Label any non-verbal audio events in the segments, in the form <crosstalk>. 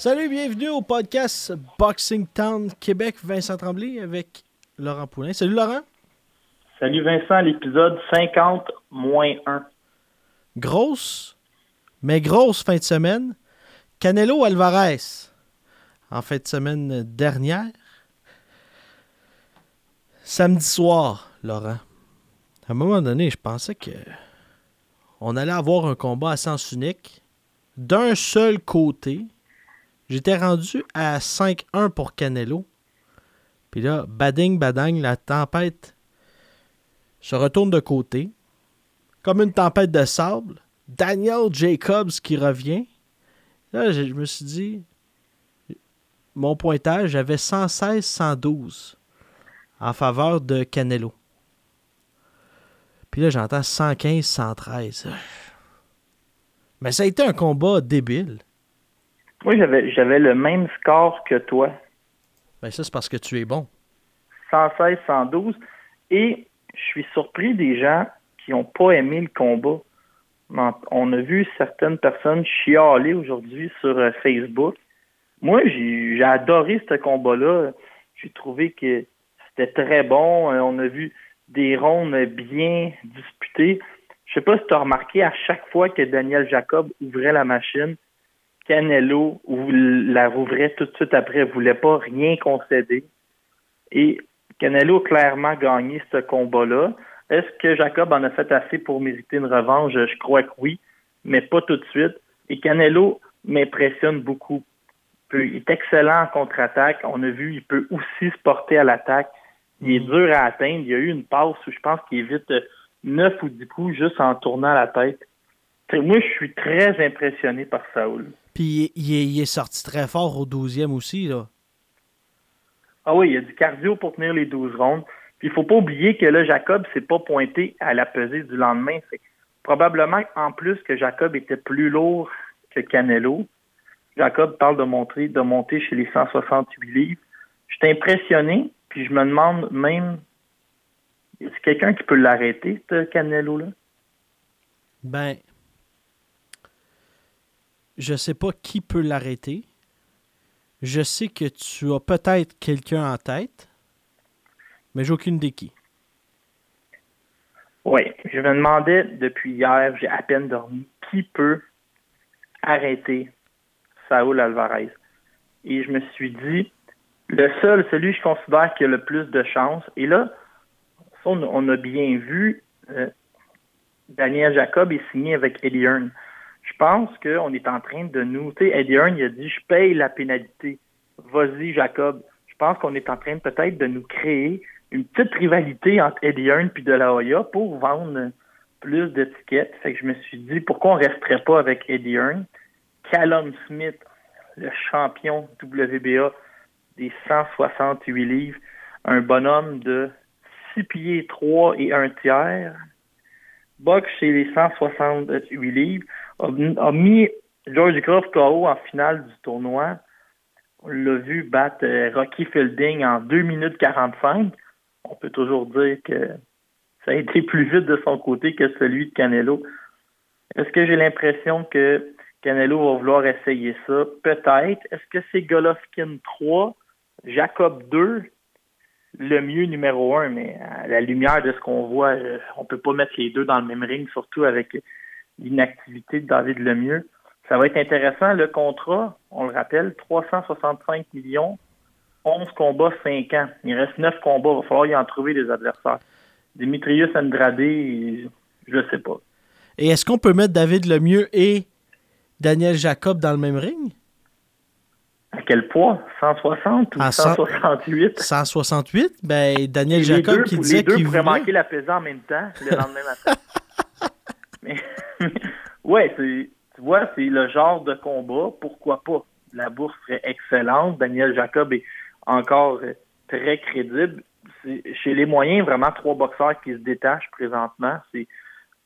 Salut, bienvenue au podcast Boxing Town Québec. Vincent Tremblay avec Laurent Poulin. Salut Laurent. Salut Vincent, l'épisode 50 moins 1. Grosse, mais grosse fin de semaine. Canelo Alvarez, en fin de semaine dernière. Samedi soir, Laurent. À un moment donné, je pensais que on allait avoir un combat à sens unique d'un seul côté. J'étais rendu à 5-1 pour Canelo. Puis là, bading, badang, la tempête se retourne de côté. Comme une tempête de sable. Daniel Jacobs qui revient. Là, je, me suis dit, mon pointage, j'avais 116-112 en faveur de Canelo. Puis là, j'entends 115-113. Mais ça a été un combat débile. Moi, j'avais, j'avais le même score que toi, Ben ça, c'est parce que tu es bon. 116, 112. Et je suis surpris des gens qui n'ont pas aimé le combat. On- a vu certaines personnes chialer aujourd'hui sur euh, Facebook. Moi, j'ai, j'ai adoré ce combat-là. J'ai trouvé que c'était très bon. Euh, On a vu des rondes bien disputées. Je sais pas si tu as remarqué, à chaque fois que Daniel Jacob ouvrait la machine, Canelo ou- la rouvrait tout de suite après, voulait pas rien concéder. Et Canelo a clairement gagné ce combat-là. Est-ce que Jacob en a fait assez pour mériter une revanche? Je crois que oui, mais pas tout de suite. Et Canelo m'impressionne beaucoup. Il est excellent en contre-attaque. On a vu, il peut aussi se porter à l'attaque. Il est dur à atteindre. Il y a eu une passe où je pense qu'il évite euh, neuf ou dix coups juste en tournant la tête. Moi, je suis très impressionné par Saoul. Puis il est, il sorti très fort au 12e aussi. Là. Ah oui, il y a du cardio pour tenir les 12 rondes. Puis il faut pas oublier que là, Jacob s'est pas pointé à la pesée du lendemain. C'est probablement en plus que Jacob était plus lourd que Canelo. Jacob parle de montrer, de monter chez les 168 livres. Je suis impressionné, puis je me demande même est-ce quelqu'un qui peut l'arrêter, ce Canelo-là? Ben, je sais pas qui peut l'arrêter. Je sais que tu as peut-être quelqu'un en tête, mais j'ai aucune idée qui. Oui, je me demandais depuis hier, j'ai à peine dormi, qui peut arrêter Saúl Alvarez. Et je me suis dit, le seul, celui que je considère qui a le plus de chance, et là, on, a bien vu, euh, Daniel Jacob est signé avec. Je pense qu'on est en train de nous, tu sais, Eddie Hearn, il a dit, je paye la pénalité. Vas-y, Jacob. Je pense qu'on est en train peut-être de nous créer une petite rivalité entre Eddie Hearn et De La Hoya pour vendre plus d'étiquettes. Fait que je me suis dit, pourquoi on resterait pas avec Eddie Hearn? Callum Smith, le champion WBA des 168 livres, un bonhomme de 6 pieds 3 et un tiers, boxe chez les 168 livres, a, mis George Croft KO en finale du tournoi. On l'a vu battre euh, Rocky Fielding en 2 minutes 45. On peut toujours dire que ça a été plus vite de son côté que celui de Canelo. Est-ce que j'ai l'impression que Canelo va vouloir essayer ça? Peut-être. Est-ce que c'est Golovkin 3, Jacob 2, le mieux numéro 1, mais à la lumière de ce qu'on voit, euh, on peut pas mettre les deux dans le même ring, surtout avec l'inactivité de David Lemieux. Ça va être intéressant. Le contrat, on le rappelle, 365 millions, 11 combats, 5 ans. Il reste 9 combats. Il va falloir y en trouver des adversaires. Dimitrius Andrade, je sais pas. Et est-ce qu'on peut mettre David Lemieux et Daniel Jacob dans le même ring? À quel poids? 160 ou À cent- 168 168, ben Daniel Les Jacob deux, qui les disait deux qu'il pourraient voulait. manquer la pesée en même temps le lendemain matin. mais, <laughs> <laughs> ouais, c'est, tu vois, c'est le genre de combat, pourquoi pas? La bourse serait excellente. Daniel Jacob est encore euh, très crédible. C'est, chez les moyens, vraiment trois boxeurs qui se détachent présentement. C'est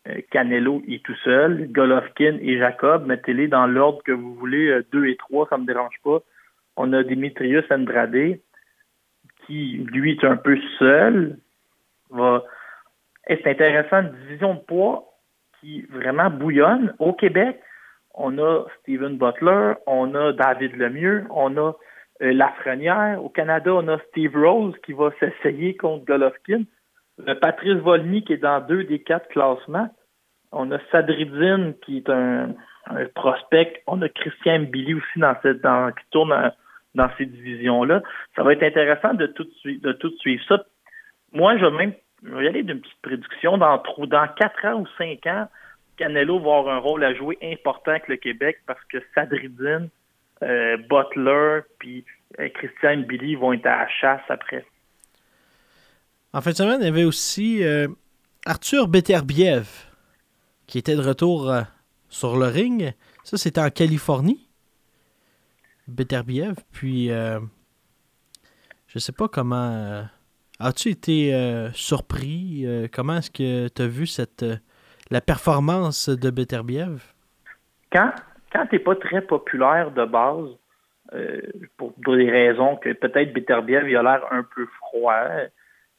euh, Canelo est tout seul, Golovkin et Jacob. Mettez-les dans l'ordre que vous voulez, euh, deux et trois, ça me dérange pas. On a Dimitrius Andrade, qui, lui, est un peu seul. C'est intéressant, une division de poids qui vraiment bouillonne. Au Québec, on a Steven Butler, on a David Lemieux, on a euh, Lafrenière. Au Canada, on a Steve Rose qui va s'essayer contre Golovkin. Le Patrice Volny qui est dans deux des quatre classements. On a Sadridine qui est un, prospect. On a Christian Billy aussi dans cette, dans, qui tourne dans, ces divisions-là. Ça va être intéressant de tout, de tout suivre ça. Moi, je vais même je vais y aller d'une petite prédiction. Dans, dans 4 ans ou 5 ans, Canelo va avoir un rôle à jouer important avec le Québec parce que Sadridine, euh, Butler, puis euh, Christian Billy vont être à la chasse après. En fin de semaine, il y avait aussi euh, Arthur Beterbiev qui était de retour euh, sur le ring. Ça, c'était en Californie. Beterbiev. Puis, je sais pas comment. As-tu été euh, surpris? Euh, comment est-ce que tu as vu cette, euh, la performance de Beterbiev? Quand, quand tu n'es pas très populaire de base, pour des raisons que peut-être Beterbiev il a l'air un peu froid,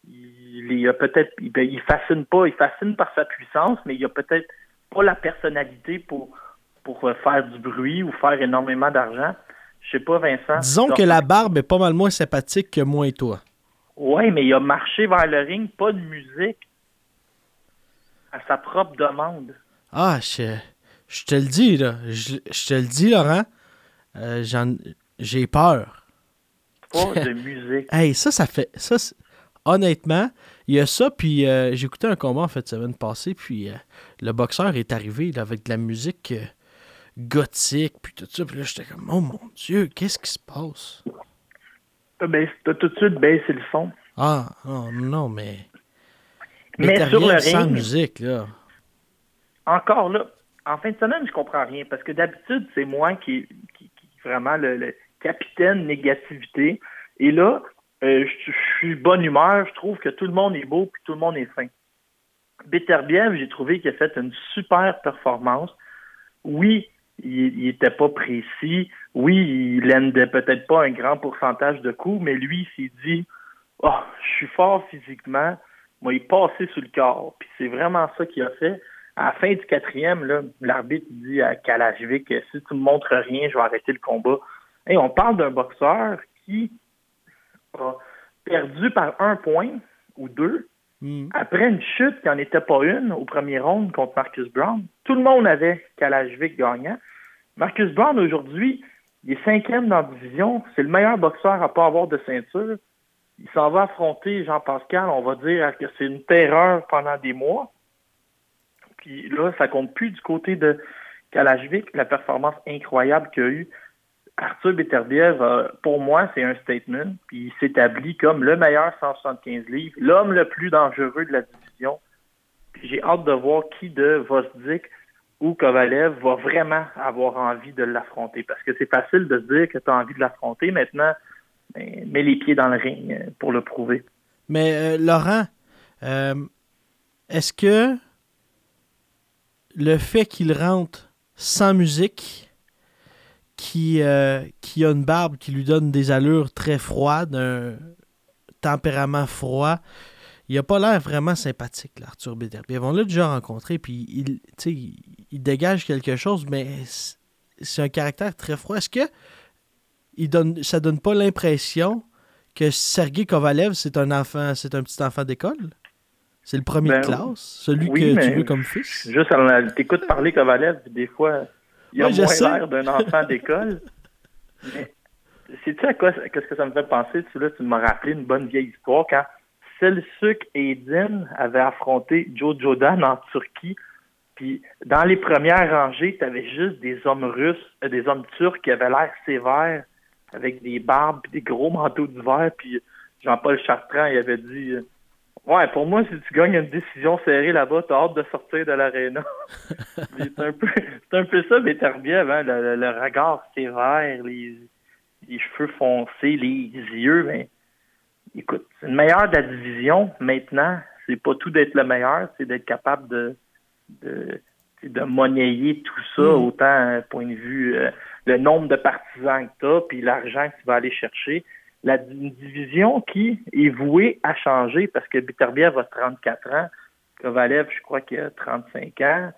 il, il a peut-être il, ben, il fascine pas, il fascine par sa puissance, mais il a peut-être pas la personnalité pour pour faire du bruit ou faire énormément d'argent. Je sais pas, Vincent. Disons que la barbe est pas mal moins sympathique que moi et toi. Oui, mais il a marché vers le ring, pas de musique, à sa propre demande. Ah, je, je te le dis, là. Je, je te le dis, Laurent. Euh, j'en- J'ai peur. Pas <laughs> de musique. Hey, ça, ça fait. Ça, honnêtement, il y a ça, puis euh, j'ai écouté un combat en fait semaine passée, puis euh, le boxeur est arrivé là, avec de la musique euh, gothique, puis tout ça, puis là, j'étais comme, oh mon Dieu, qu'est-ce qui se passe? T'as tout de suite baissé le son. Ah, non, non, mais. Mais Beterbiev sur le sans ring- musique, là. encore là, en fin de semaine, je comprends rien parce que d'habitude, c'est moi qui, qui, vraiment le, le capitaine négativité. Et là, euh, je, je suis bonne humeur, je trouve que tout le monde est beau puis tout le monde est fin. Beterbiev, j'ai trouvé qu'il a fait une super performance. Oui, il n'était pas précis. Oui, il n'endait peut-être pas un grand pourcentage de coups, mais lui, il s'est dit Oh, je suis fort physiquement, moi, il est passé sur le corps. Puis c'est vraiment ça qu'il a fait. À la fin du quatrième, l'arbitre dit à Kalashvik si tu me montres rien, je vais arrêter le combat. Et on parle d'un boxeur qui a perdu par un point ou deux Hmm. après une chute qui n'en était pas une au premier round contre Marcus Brown. Tout le monde avait Kalashvik gagnant. Marcus Brown, aujourd'hui, il est cinquième dans la division. C'est le meilleur boxeur à pas avoir de ceinture. Il s'en va affronter Jean-Pascal. On va dire que c'est une terreur pendant des mois. Puis là, ça compte plus du côté de Kalashvik, la performance incroyable qu'il a eue. Arthur Beterbiev, euh, pour moi, c'est un statement. Puis il s'établit comme le meilleur 175 livres, l'homme le plus dangereux de la division. Puis j'ai hâte de voir qui de Vosdik ou Kovalev va vraiment avoir envie de l'affronter. Parce que c'est facile de se dire que tu as envie de l'affronter. Maintenant, mets les pieds dans le ring euh, pour le prouver. Mais euh, Laurent, euh, est-ce que le fait qu'il rentre sans musique, qui, euh, qui a une barbe qui lui donne des allures très froides, un tempérament froid, il a pas l'air vraiment sympathique, là, Arthur Beterbiev. On l'a déjà rencontré, puis il, il, il dégage quelque chose, mais c'est- un caractère très froid. Est-ce que il donne, ça donne pas l'impression que Sergei Kovalev, c'est un enfant, c'est un petit enfant d'école? C'est le premier Ben, de classe? Celui oui, que tu veux comme fils? Juste, t'écoutes parler Kovalev, puis des fois, il a Ouais, moins l'air d'un enfant d'école. Mais sais-tu à quoi, qu'est-ce que ça me fait penser? Tu, là, tu m'as rappelé une bonne vieille histoire quand Selçuk et Din avaient affronté Joe Jordan en Turquie. Puis dans les premières rangées, tu avais juste des hommes russes, euh, des hommes turcs qui avaient l'air sévères avec des barbes et des gros manteaux d'hiver. Puis Jean-Paul Chartrand, il avait dit euh, Ouais, pour moi, si tu gagnes une décision serrée là-bas, t'as hâte de sortir de l'aréna. <laughs> c'est un peu c'est un peu ça, mais bien, hein? le, le, regard sévère, les, les cheveux foncés, les yeux, mais écoute, c'est le meilleur de la division maintenant. C'est pas tout d'être le meilleur, c'est d'être capable de, de, de monnayer tout ça, mm. autant un point de vue euh, le nombre de partisans que tu as, puis l'argent que tu vas aller chercher. La division qui est vouée à changer parce que Bitterbier a 34 ans, Kovalev, je crois qu'il a 35 ans,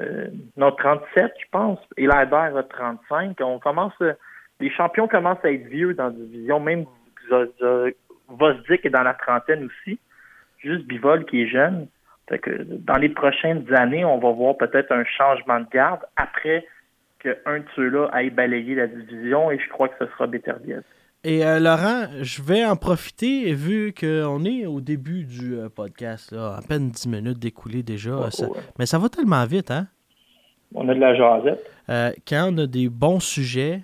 euh, non, 37, je pense, et Leiber a 35. On commence, les champions commencent à être vieux dans la division, même Vosdik est dans la trentaine aussi, juste Bivol qui est jeune. Fait que dans les prochaines années, on va voir peut-être un changement de garde après qu'un de ceux-là aille balayer la division et je crois que ce sera Beterbiev. Et euh, Laurent, je vais en profiter vu qu'on est au début du euh, podcast, là, à peine 10 minutes d'écouler déjà. Mais ça va tellement vite, hein? On a de la jasette. Euh, quand on a des bons sujets,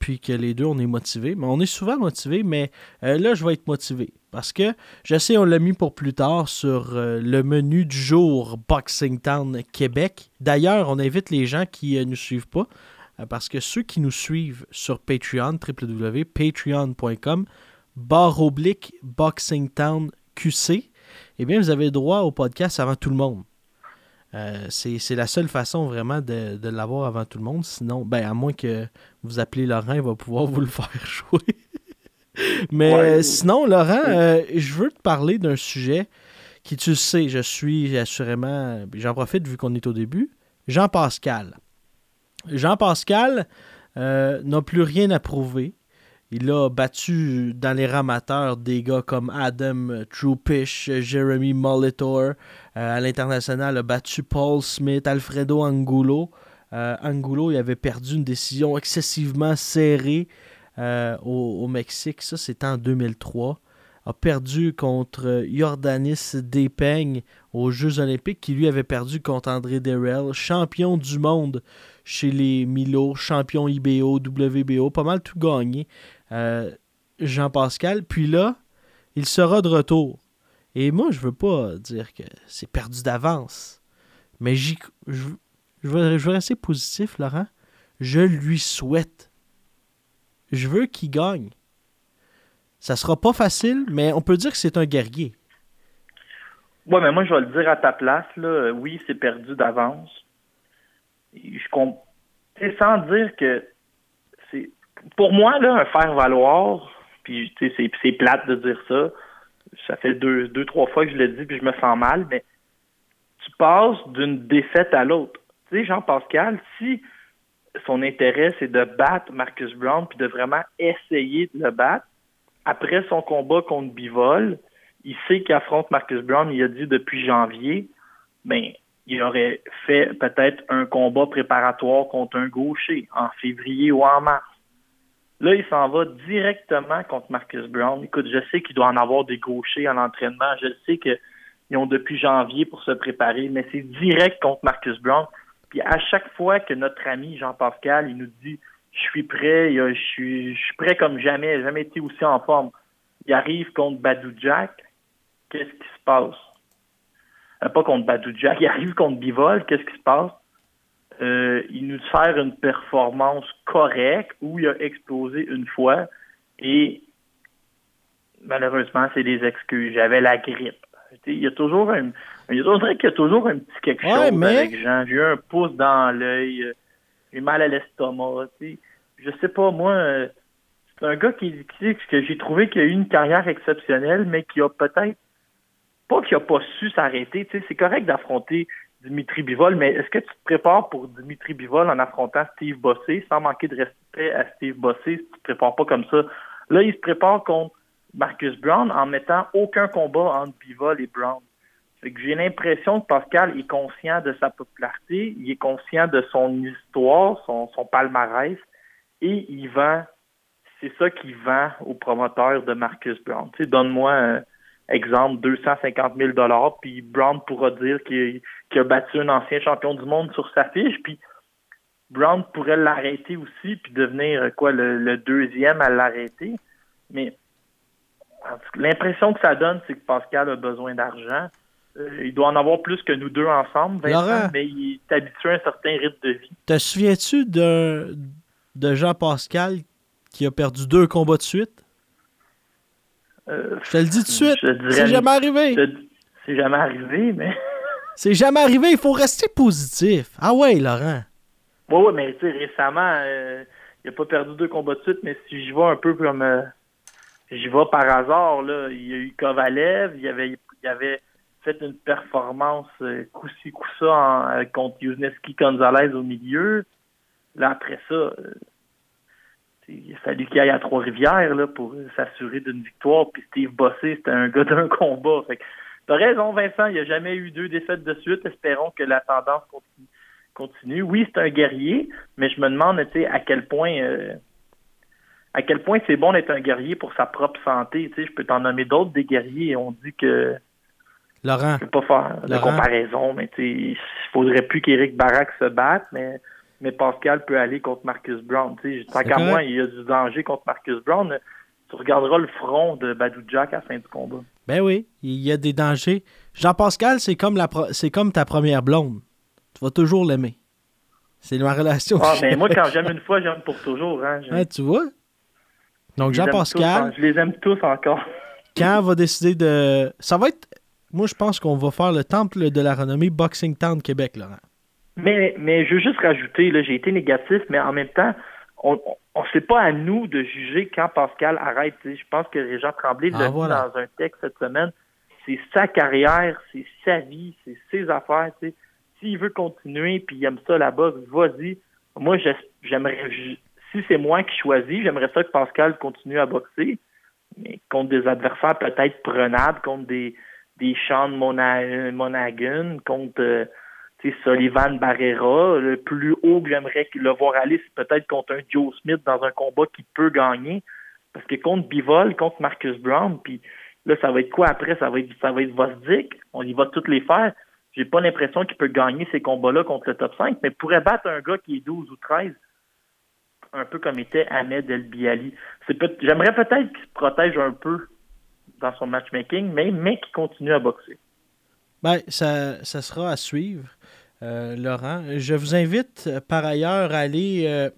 puis que les deux, on est motivés, mais on est souvent motivés, mais là, je vais être motivé. Parce que je sais, on l'a mis pour plus tard sur le menu du jour Boxing Town Québec. D'ailleurs, on invite les gens qui ne nous suivent pas parce que ceux qui nous suivent sur Patreon, www.patreon.com, barre oblique Boxing Town QC, eh bien, vous avez droit au podcast avant tout le monde. Euh, c'est la seule façon vraiment de, l'avoir avant tout le monde. Sinon, ben, à moins que vous appelez Laurent, il va pouvoir vous le faire <laughs> jouer. Mais sinon, Laurent, euh, je veux te parler d'un sujet qui, tu sais, je suis assurément, j'en profite vu qu'on est au début, Jean-Pascal. Jean-Pascal euh, n'a plus rien à prouver. Il a battu dans les ramateurs des gars comme Adam Trupish, Jeremy Molitor. Euh, à l'international, a battu Paul Smith, Alfredo Angulo. Euh, Angulo, il avait perdu une décision excessivement serrée au, Mexique. Ça, c'était en 2003. A perdu contre Jordanis Despeigne aux Jeux Olympiques, qui lui avait perdu contre André Derrell, champion du monde chez les Milo, champion IBO, WBO, pas mal tout gagné. Euh, Jean-Pascal. Puis là, il sera de retour. Et moi, je veux pas dire que c'est perdu d'avance. Mais j'y, je, je, veux, rester positif, Laurent. Je lui souhaite. Je veux qu'il gagne. Ça sera pas facile, mais on peut dire que c'est un guerrier. Ouais, mais moi, je vais le dire à ta place. Là. Oui, c'est perdu d'avance je comprends sans dire que c'est pour moi là un faire valoir puis c'est c'est plate de dire ça. Ça fait deux deux trois fois que je le dis puis je me sens mal mais tu passes d'une défaite à l'autre. Tu sais Jean Pascal si son intérêt c'est de battre Marcus Brown puis de vraiment essayer de le battre après son combat contre Bivol il sait qu'il affronte Marcus Brown il a dit depuis janvier ben il aurait fait peut-être un combat préparatoire contre un gaucher en février ou en mars. Là, il s'en va directement contre Marcus Brown. Écoute, je sais qu'il doit en avoir des gauchers à l'entraînement. Je sais qu'ils ont depuis janvier pour se préparer, mais c'est direct contre Marcus Brown. Puis à chaque fois que notre ami Jean-Pascal, il nous dit Je suis prêt, je suis, je suis prêt comme jamais, jamais été aussi en forme. Il arrive contre Badou Jack. Qu'est-ce qui se passe? Euh, pas contre Badou Jack, il arrive contre Bivol, qu'est-ce qui se passe? Euh, il nous fait une performance correcte où il a explosé une fois et malheureusement, c'est des excuses. J'avais la grippe. Il y a toujours un. Il y a toujours un petit quelque chose avec Jean. J'ai eu un pouce dans l'œil. Euh, j'ai mal à l'estomac. Je sais pas, moi, c'est un gars qui, qui que j'ai trouvé qu'il a eu une carrière exceptionnelle, mais qui a peut-être qu'il n'a pas su s'arrêter. c'est correct d'affronter Dimitri Bivol, mais est-ce que tu te prépares pour Dimitri Bivol en affrontant Steve Bossé, sans manquer de respect à Steve Bossé, si tu te prépares pas comme ça? Là, il se prépare contre Marcus Brown en mettant aucun combat entre Bivol et Brown. j'ai l'impression que Pascal est conscient de sa popularité, il est conscient de son histoire, son, palmarès, et il vend, c'est ça qu'il vend aux promoteurs de Marcus Brown. Donne-moi exemple, 250 000 puis Brown pourra dire qu'il a battu un ancien champion du monde sur sa fiche, puis Brown pourrait l'arrêter aussi, puis devenir quoi le, deuxième à l'arrêter. Mais l'impression que ça donne, c'est que Pascal a besoin d'argent. Euh, il doit en avoir plus que nous deux ensemble, mais il est habitué à un certain rythme de vie. Te souviens-tu de, de Jean-Pascal qui a perdu deux combats de suite? Euh, je te le dis tout de suite. C'est jamais arrivé. C'est jamais arrivé, mais. <laughs> C'est jamais arrivé, il faut rester positif. Ah ouais, Laurent. Oui, ouais, mais tu sais, récemment, euh, il n'a pas perdu deux combats de suite, mais si je vais un peu comme. Euh, j'y vais par hasard, là. Il y a eu Kovalev, il avait, il avait fait une performance euh, coup-ci, coup-ça contre Yuzneski Gonzalez au milieu. Là, après ça, il a fallu qu'il aille à Trois-Rivières là, pour s'assurer d'une victoire. Puis Steve Bossé, c'était un gars d'un combat. Fait T'as raison, Vincent, il n'y a jamais eu deux défaites de suite. Espérons que la tendance continue. Oui, c'est un guerrier, mais je me demande à quel point euh, à quel point c'est bon d'être un guerrier pour sa propre santé. je peux t'en nommer d'autres des guerriers et on dit que Laurent. Je peux pas faire de comparaison, mais il faudrait plus qu'Éric Barak se batte, mais, mais Pascal peut aller contre Marcus Brown. Tant qu'à moi, il y a du danger contre Marcus Brown. Tu regarderas le front de Badou Jack à la fin du combat. Ben oui, il y a des dangers. Jean-Pascal, c'est comme, la c'est comme ta première blonde. Tu vas toujours l'aimer. C'est ma relation. Ah, mais moi, quand j'aime une fois, j'aime pour toujours. Hein, tu vois? Donc, Jean-Pascal. Je les aime tous encore. <laughs> quand on va décider de. Ça va être. Moi, je pense qu'on va faire le temple de la renommée Boxing Town Québec, Laurent. Mais, mais je veux juste rajouter, là, j'ai été négatif, mais en même temps, on, on sait pas à nous de juger quand Pascal arrête. Je pense que Régent Tremblay l'a ah, dit dans un texte cette semaine. C'est sa carrière, c'est sa vie, c'est ses affaires. S'il veut continuer puis il aime ça la boxe, vas-y. Moi, j'aimerais si c'est moi qui choisis, j'aimerais ça que Pascal continue à boxer, mais contre des adversaires peut-être prenables, contre des, des Sean Monaghan, contre euh, Sullivan Barrera. Le plus haut que j'aimerais le voir aller, c'est peut-être contre un Joe Smith dans un combat qui peut gagner. Parce que contre Bivol, contre Marcus Brown, puis là, ça va être quoi après? Ça va être ça Vosdick. On y va toutes les faire. J'ai pas l'impression qu'il peut gagner ces combats-là contre le top 5, mais pourrait battre un gars qui est 12 ou 13, un peu comme était Ahmed El Biali. J'aimerais peut-être qu'il se protège un peu dans son matchmaking, mais, mais qu'il continue à boxer. Ben, ça, ça sera à suivre. Euh, Laurent. Je vous invite euh, par ailleurs à aller euh,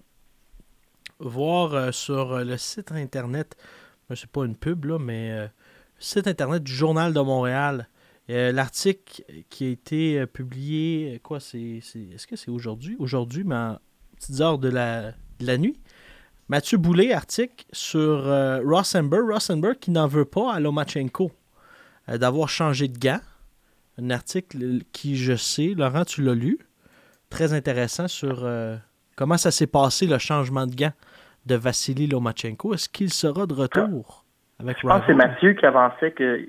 voir sur le site internet, c'est pas une pub, là, mais le site internet du Journal de Montréal. L'article qui a été publié, quoi, c'est. Est-ce que c'est aujourd'hui? Aujourd'hui, mais en petites heures de la, de la nuit. Mathieu Boulet, article sur Rossenberg. Rossenberg qui n'en veut pas à Lomachenko d'avoir changé de gants un article qui, je sais, Laurent, tu l'as lu, très intéressant sur euh, comment ça s'est passé le changement de gants de Vassili Lomachenko. Est-ce qu'il sera de retour avec Je pense que c'est Mathieu qui avançait, que,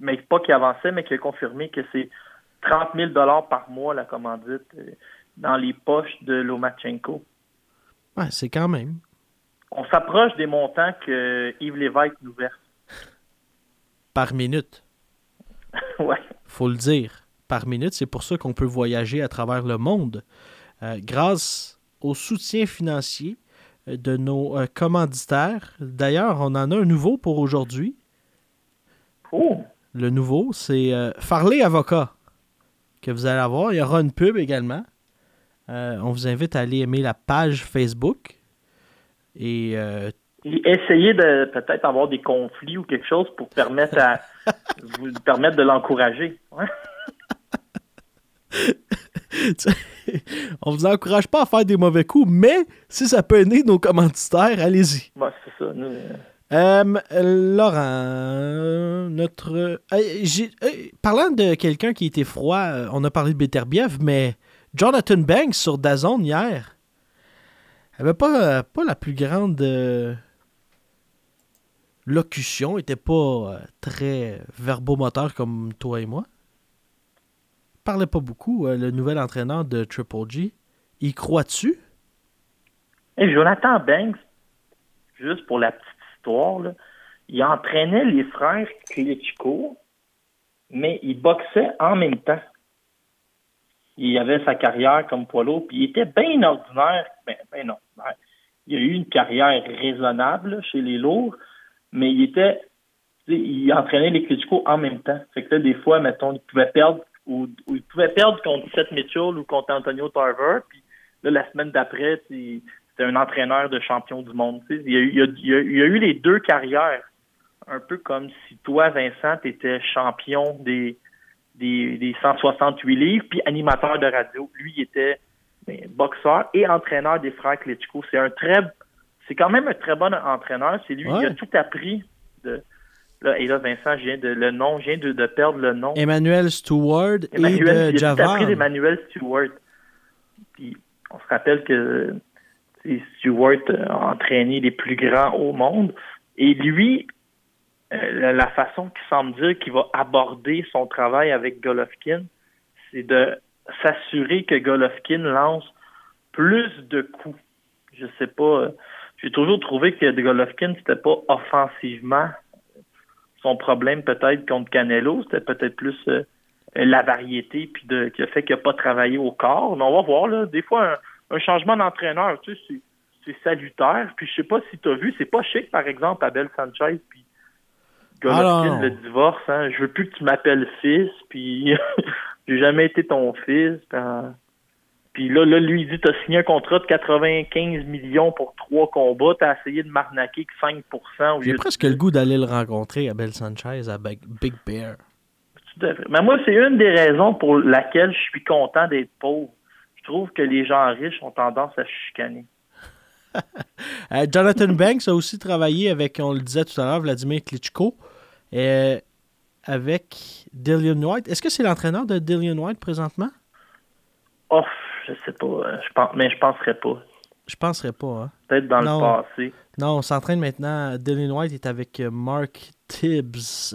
mais pas qui avançait, mais qui a confirmé que c'est 30 000 par mois la commandite euh, dans les poches de Lomachenko. Ouais, c'est quand même. On s'approche des montants que Yves Lévesque nous verse. Par minute. <laughs> ouais faut le dire, par minute. C'est pour ça qu'on peut voyager à travers le monde euh, grâce au soutien financier euh, de nos euh, commanditaires. D'ailleurs, on en a un nouveau pour aujourd'hui. Oh. Le nouveau, c'est Farley Avocat que vous allez avoir. Il y aura une pub également. on vous invite à aller aimer la page Facebook. Et Essayez de peut-être avoir des conflits ou quelque chose pour permettre à <laughs> vous permettre de l'encourager. <laughs> on vous encourage pas à faire des mauvais coups, mais si ça peut aider nos commanditaires, allez-y. c'est ça. Euh. Euh, Laurent, notre. Euh, parlant de quelqu'un qui était froid, on a parlé de Beterbiev, mais Jonathan Banks sur Dazone hier avait pas, pas la plus grande locution n'était pas euh, très verbomoteur comme toi et moi. Il parlait pas beaucoup, euh, le nouvel entraîneur de Triple G. Y crois-tu? Et Jonathan Banks, juste pour la petite histoire, il entraînait les frères Klitschko, mais il boxait en même temps. il avait sa carrière comme poids puis il était bien ordinaire. Ben, ben ordinaire. Il a eu une carrière raisonnable chez les lourds, mais il était il entraînait les Klitschko en même temps. Fait que là, des fois, mettons, il pouvait perdre ou, il pouvait perdre contre Seth Mitchell ou contre Antonio Tarver, puis là, la semaine d'après, c'était un entraîneur de champion du monde. Il il, a, il, il a, eu les deux carrières, un peu comme si toi, Vincent, tu étais champion des, des, des 168 livres, puis animateur de radio. Lui, il était ben, boxeur et entraîneur des frères Klitschko. C'est un très, c'est quand même un très bon entraîneur. C'est lui qui a tout appris de. Là, et là, Vincent, je viens de le nom, je viens de, de perdre le nom. Emmanuel Stewart Emmanuel, et de appris d'Emmanuel Stewart. Puis on se rappelle que Stewart a entraîné les plus grands au monde. Et lui, euh, la façon qu'il semble dire qu'il va aborder son travail avec Golovkin, c'est de s'assurer que Golovkin lance plus de coups. Je sais pas. Euh, j'ai toujours trouvé que Golovkin, c'était pas offensivement son problème peut-être contre Canelo, c'était peut-être plus euh, la variété puis de le fait qu'il n'a pas travaillé au corps. Mais on va voir là, des fois un, changement d'entraîneur, tu sais, c'est salutaire. Puis je sais pas si tu as vu, c'est pas chic par exemple Abel Sanchez puis Golovkin le divorce, hein. Je veux plus que tu m'appelles fils, puis <laughs> j'ai jamais été ton fils. Puis là, là, lui, il dit T'as signé un contrat de 95 millions pour trois combats, t'as essayé de m'arnaquer que 5% J'ai presque le goût d'aller le rencontrer, Abel Sanchez, à Big Bear. Mais moi, c'est une des raisons pour laquelle je suis content d'être pauvre. Je trouve que les gens riches ont tendance à chicaner. <laughs> Euh, Jonathan Banks a aussi travaillé avec, on le disait tout à l'heure, Vladimir Klitschko. Et avec Dillian White. Est-ce que c'est l'entraîneur de Dillian White présentement? Oh, je sais pas. Euh, je pense, mais je penserais pas. Je penserais pas. Hein? Peut-être dans le passé. Non, on s'entraîne maintenant. Dillian White est avec euh, Mark Tibbs.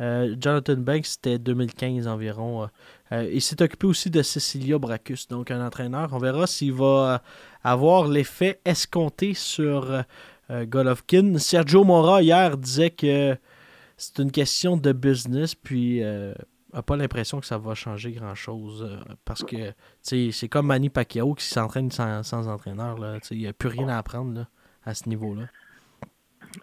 Euh, Jonathan Banks, c'était 2015 environ. il s'est occupé aussi de Cecilia Bracus, donc un entraîneur. On verra s'il va avoir l'effet escompté sur Golovkin. Sergio Mora, hier, disait que c'est une question de business, puis n'a pas l'impression que ça va changer grand-chose. Euh, parce que c'est comme Manny Pacquiao qui s'entraîne sans, entraîneur. Il n'y a plus rien à apprendre à ce niveau-là.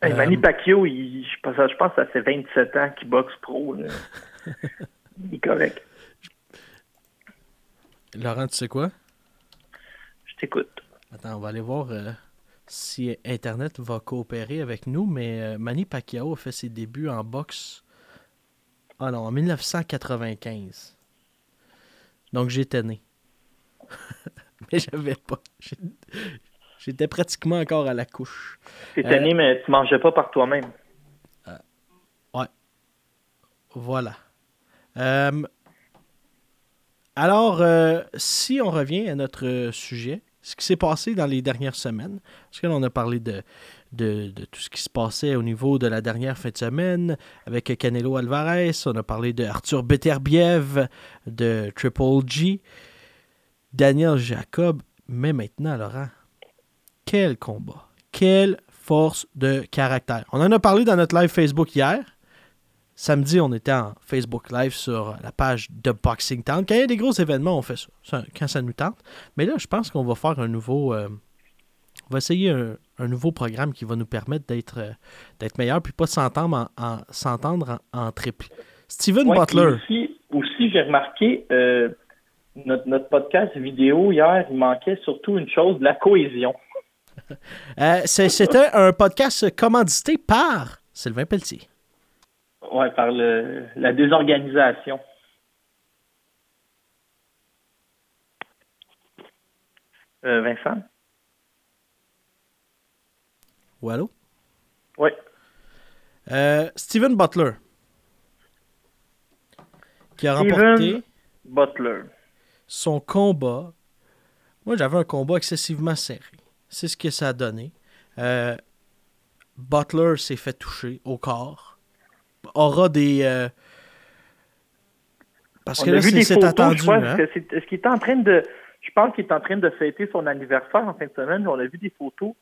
Manny euh, Pacquiao, je, pense, je pense que ça fait 27 ans qu'il boxe pro. <laughs> il est correct. Laurent, tu sais quoi? Je t'écoute. Attends, on va aller voir si Internet va coopérer avec nous, mais euh, Manny Pacquiao a fait ses débuts en boxe ah non, en 1995. Donc j'étais né. <laughs> mais j'avais pas. J'étais pratiquement encore à la couche. T'étais né, mais tu mangeais pas par toi-même. Euh, ouais. Voilà. Euh, alors, si on revient à notre sujet, ce qui s'est passé dans les dernières semaines. Parce que là, on a parlé de, de, tout ce qui se passait au niveau de la dernière fin de semaine avec Canelo Alvarez. On a parlé de Arthur Beterbiev, de Triple G, Daniel Jacob. Mais maintenant, Laurent, quel combat! Quelle force de caractère! On en a parlé dans notre live Facebook hier. Samedi, on était en Facebook Live sur la page de Boxing Town. Quand il y a des gros événements, on fait ça, quand ça nous tente. Mais là, je pense qu'on va faire un nouveau. Euh, on va essayer un, nouveau programme qui va nous permettre d'être euh, d'être meilleur puis pas s'entendre en, s'entendre en, triple. Steven Butler. Aussi, j'ai remarqué euh, notre, notre, podcast vidéo hier, il manquait surtout une chose, la cohésion. <laughs> C'était un podcast commandité par Sylvain Pelletier. Oui, par le, la désorganisation. Euh, Vincent? Oui, allô? Oui. Euh, Steven Butler. Qui a remporté Butler. son combat. Moi, j'avais un combat excessivement serré. C'est ce que ça a donné. Euh, Butler s'est fait toucher au corps aura des. Euh, parce que là, c'est attendu. Hein? Est-ce qu'il est en train de. Je pense qu'il est en train de fêter son anniversaire en fin de semaine. On a vu des photos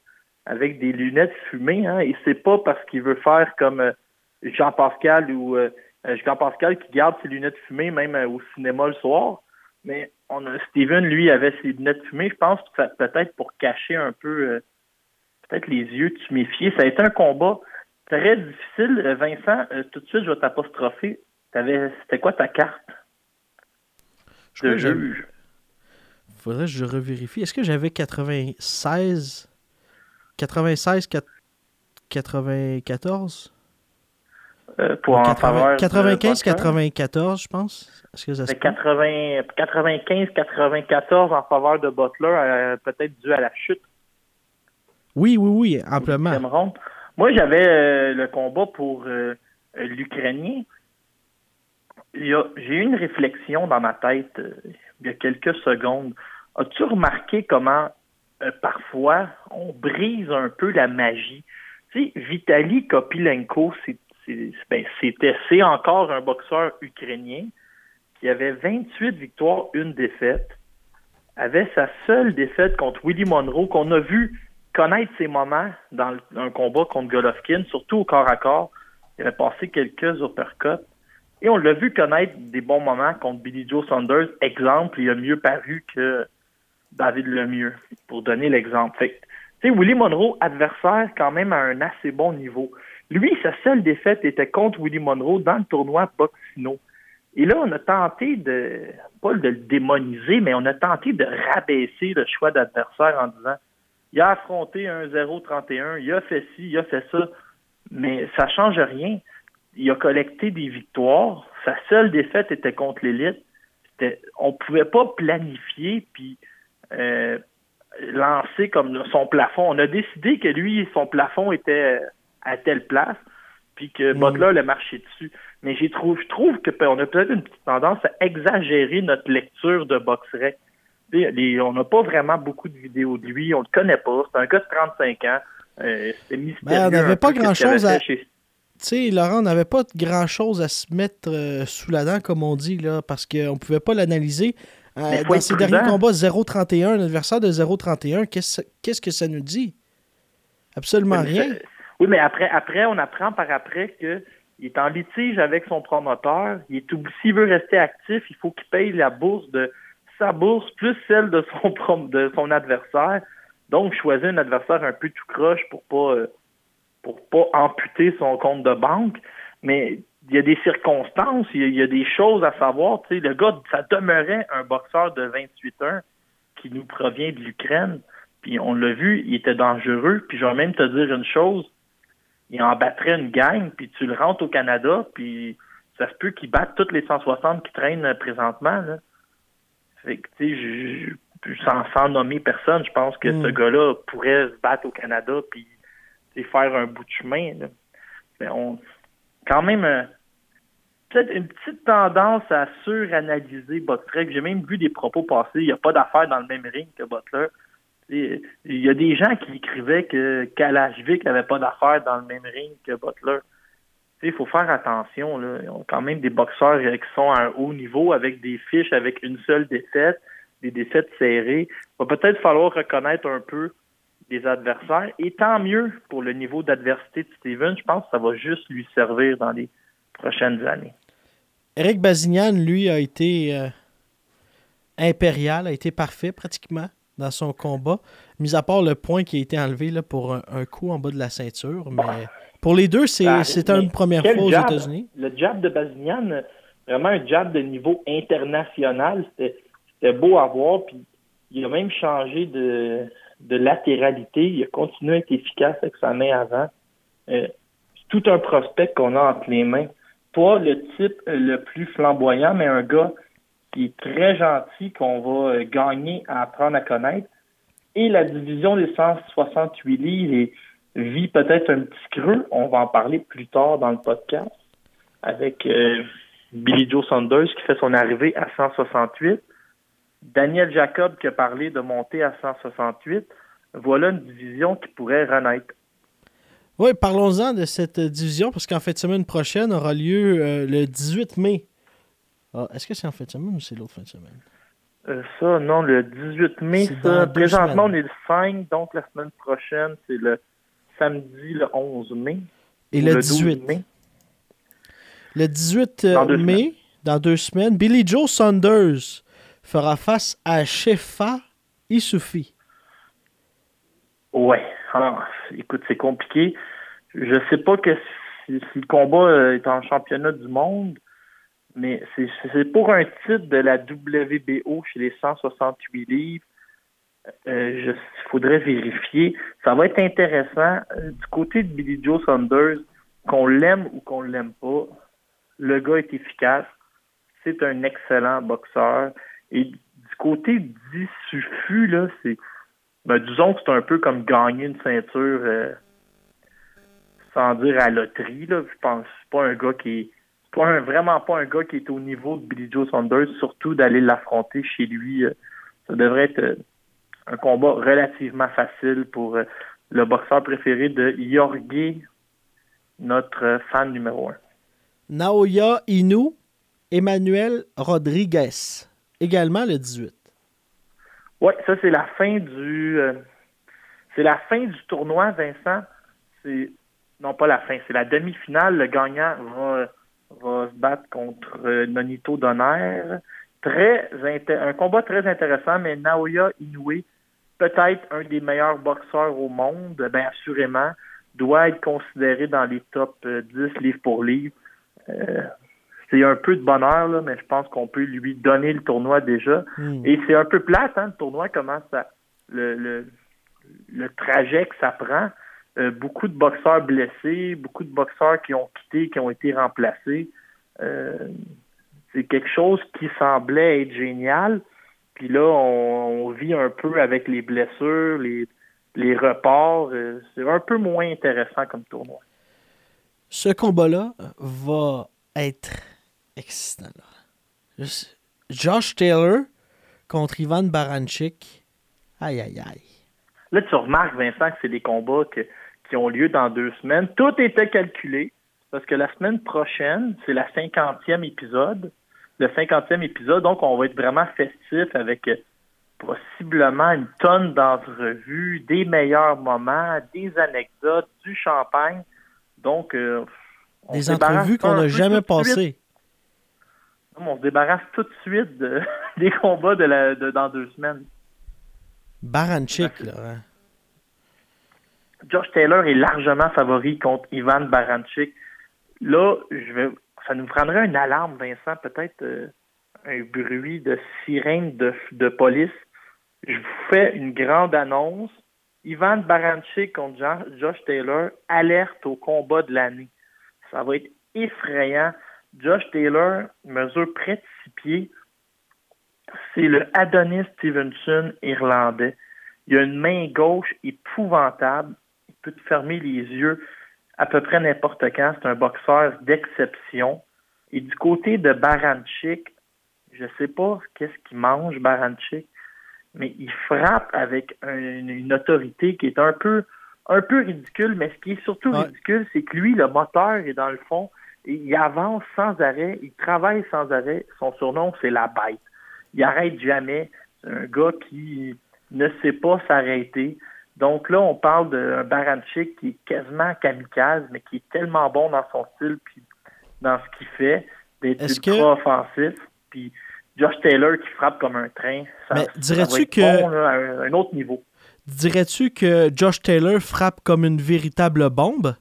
avec des lunettes fumées. Hein, et c'est pas parce qu'il veut faire comme euh, Jean-Pascal ou euh, Jean-Pascal qui garde ses lunettes fumées même au cinéma le soir. Mais on a, Steven, lui, avait ses lunettes fumées, je pense, peut-être pour cacher un peu, euh, peut-être les yeux tuméfiés. Ça a été un combat très difficile. Euh, Vincent, euh, tout de suite, je vais t'apostropher. C'était quoi ta carte je de juge? Faudrait que je revérifie. Est-ce que j'avais 96 96 94 pour 95-94, je pense. Est-ce que ça 95-94 en faveur de Butler, euh, peut-être dû à la chute. Oui, oui, oui, amplement. Moi, j'avais euh, le combat pour euh, l'Ukrainien. J'ai eu une réflexion dans ma tête il y a quelques secondes. As-tu remarqué comment parfois on brise un peu la magie? Vitali Kopilenko, ben, c'était encore un boxeur ukrainien qui avait 28 victoires, une défaite, avait sa seule défaite contre Willie Monroe qu'on a vu connaître ses moments dans un combat contre Golovkin, surtout au corps à corps. Il avait passé quelques uppercuts. Et on l'a vu connaître des bons moments contre Billy Joe Saunders. Exemple, il a mieux paru que David Lemieux, pour donner l'exemple. Tu sais, Willie Monroe, adversaire quand même à un assez bon niveau. Lui, sa seule défaite était contre Willie Monroe dans le tournoi Boxino. Et là, on a tenté de, pas de le démoniser, mais on a tenté de rabaisser le choix d'adversaire en disant il a affronté un 0-31, il a fait ci, il a fait ça, mais ça change rien. Il a collecté des victoires. Sa seule défaite était contre l'élite. On ne pouvait pas planifier puis euh, lancer comme son plafond. On a décidé que lui, son plafond était à telle place, puis que mm. Butler le marché dessus. Mais j'ai trouve, je trouve que on a peut-être une petite tendance à exagérer notre lecture de Boxrec. on n'a pas vraiment beaucoup de vidéos de lui, on le connaît pas. C'est un gars de 35 ans. Euh, c'est mystérieux. Ben, on n'avait pas grand-chose à... Tu sais, Laurent, on n'avait pas grand-chose à se mettre euh, sous la dent, comme on dit, là, parce qu'on ne pouvait pas l'analyser. Euh, dans ses derniers combats, 0-31, un adversaire de 0-31, qu'est-ce que ça nous dit? Absolument rien. Oui, mais après, après, on apprend par après qu'il est en litige avec son promoteur. Il s'il veut rester actif, il faut qu'il paye la bourse de sa bourse plus celle de son de son adversaire. Donc, choisir un adversaire un peu tout croche pour pas euh, pour pas amputer son compte de banque. Mais il y a des circonstances, il y a, des choses à savoir. Tu sais, le gars, ça demeurait un boxeur de 28 ans qui nous provient de l'Ukraine. Puis on l'a vu, il était dangereux. Puis je vais même te dire une chose, il en battrait une gang, puis tu le rentres au Canada, puis ça se peut qu'il batte toutes les 160 qui traînent présentement. Là. Fait que, tu sais, sans, sans nommer personne, je pense que ce mm. gars-là pourrait se battre au Canada, puis faire un bout de chemin. Là. Mais on, quand même, euh, peut-être une petite tendance à suranalyser Butler. J'ai même vu des propos passer. Il n'y a pas d'affaire dans le même ring que Butler. Il y a des gens qui écrivaient que Kalashvik n'avait pas d'affaires dans le même ring que Butler. Il faut faire attention. Là. Ils ont quand même des boxeurs qui sont à un haut niveau avec des fiches avec une seule défaite, des défaites serrées. Il va peut-être falloir reconnaître un peu des adversaires. Et tant mieux pour le niveau d'adversité de Steven. Je pense que ça va juste lui servir dans les prochaines années. Eric Bazignan, lui, a été euh, impérial, a été parfait pratiquement dans son combat, mis à part le point qui a été enlevé là, pour un, coup en bas de la ceinture. Mais pour les deux, c'est ben, une première fois aux États-Unis. Le jab de Bazinian, vraiment un jab de niveau international. C'était beau à voir. Puis il a même changé de, de latéralité. Il a continué à être efficace avec sa main avant. Euh, tout un prospect qu'on a entre les mains. Pas le type le plus flamboyant, mais un gars qui est très gentil, qu'on va euh, gagner à apprendre à connaître. Et la division des 168 livres vit peut-être un petit creux. On va en parler plus tard dans le podcast avec euh, Billy Joe Saunders qui fait son arrivée à 168. Daniel Jacob qui a parlé de monter à 168. Voilà une division qui pourrait renaître. Oui, parlons-en de cette division parce qu'en fait, semaine prochaine aura lieu euh, le 18 mai ah, est-ce que c'est en fin de semaine ou c'est l'autre fin de semaine? Euh, ça, non, le 18 mai, ça. Présentement, on est le 5, donc la semaine prochaine, c'est le samedi, le 11 mai. Et le, 18 mai. Le 18 euh, mai, dans deux semaines, Billy Joe Saunders fera face à Shefa Isufi. Ouais. Alors, écoute, c'est compliqué. Je sais pas que si, le combat euh, est en championnat du monde, mais c'est c'est pour un titre de la WBO chez les 168 livres. Euh, je faudrait vérifier. Ça va être intéressant. Euh, du côté de Billy Joe Saunders, qu'on l'aime ou qu'on l'aime pas, le gars est efficace. C'est un excellent boxeur. Et du côté d'Issufu, là, c'est. Ben, disons que c'est un peu comme gagner une ceinture euh, sans dire à loterie. Je pense c'est pas un gars qui est. Pas un, vraiment pas un gars qui est au niveau de Billy Joe Saunders, surtout d'aller l'affronter chez lui. euh, ça devrait être euh, un combat relativement facile pour le boxeur préféré de Jorge, notre fan numéro un. Naoya Inu, Emmanuel Rodriguez, également le 18. Ouais, ça c'est la fin du euh, c'est la fin du tournoi, Vincent. C'est non pas la fin, c'est la demi-finale. Le gagnant va, va se battre contre euh, Nonito Donner. Très un combat très intéressant, mais Naoya Inoue, peut-être un des meilleurs boxeurs au monde, bien assurément, doit être considéré dans les top euh, 10 livre pour livre. Euh, c'est un peu de bonheur, là, mais je pense qu'on peut lui donner le tournoi déjà. Hmm. Et c'est un peu plate, hein, le tournoi, comment ça. Le, le, le trajet que ça prend. Euh, beaucoup de boxeurs blessés, beaucoup de boxeurs qui ont quitté, qui ont été remplacés. Euh, c'est quelque chose qui semblait être génial. Puis là, on, on vit un peu avec les blessures, les, les reports. Euh, c'est un peu moins intéressant comme tournoi. Ce combat-là va être excitant. là. Je- Josh Taylor contre Ivan Baranchik. Aïe, aïe, aïe. Là, tu remarques, Vincent, que c'est des combats que- qui ont lieu dans deux semaines. Tout était calculé parce que la semaine prochaine, c'est la cinquantième épisode. Le cinquantième épisode, donc on va être vraiment festif avec euh, possiblement une tonne d'entrevues, des meilleurs moments, des anecdotes, du champagne. Donc, euh, on Des entrevues qu'on n'a jamais passées. On se débarrasse tout de suite de- <laughs> des combats de la, de- dans deux semaines. Baranchik, là. hein. Josh Taylor est largement favori contre Ivan Baranchik. Là, je vais, ça nous prendrait une alarme, Vincent, peut-être euh, un bruit de sirène de, de police. Je vous fais une grande annonce. Ivan Baranchik contre Jean- Josh Taylor, alerte au combat de l'année. Ça va être effrayant. Josh Taylor mesure près de six pieds. C'est le Adonis Stevenson irlandais. Il a une main gauche épouvantable. Il peut te fermer les yeux à peu près n'importe quand. C'est un boxeur d'exception. Et du côté de Baranchik, je sais pas qu'est-ce qu'il mange, Baranchik, mais il frappe avec un- une autorité qui est un peu, un peu ridicule. Mais ce qui est surtout Ouais. ridicule, c'est que lui, le moteur est dans le fond. Il avance sans arrêt, il travaille sans arrêt. Son surnom, c'est la bête. Il arrête jamais. C'est un gars qui ne sait pas s'arrêter. Donc là, on parle d'un Baranchik qui est quasiment kamikaze, mais qui est tellement bon dans son style puis dans ce qu'il fait, d'être ultra que- offensif. Puis Josh Taylor qui frappe comme un train. Ça, Mais dirais-tu que- bon, là, à un, un autre niveau. Dirais-tu que Josh Taylor frappe comme une véritable bombe?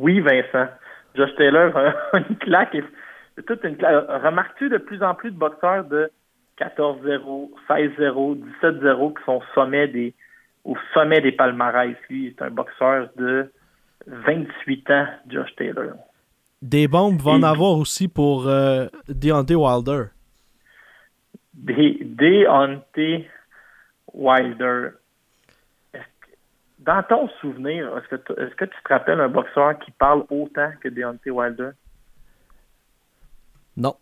Oui, Vincent. Josh Taylor a <laughs> une claque. et- Toute une claque. Remarques-tu de plus en plus de boxeurs de 14-0, 16-0, 17-0 qui sont au sommet des, au sommet des palmarès? Lui, c'est un boxeur de 28 ans, Josh Taylor. Des bombes va en avoir aussi pour euh, Deontay Wilder. Deontay Wilder. Dans ton souvenir, est-ce que, tu- est-ce que tu te rappelles un boxeur qui parle autant que Deontay Wilder? Non.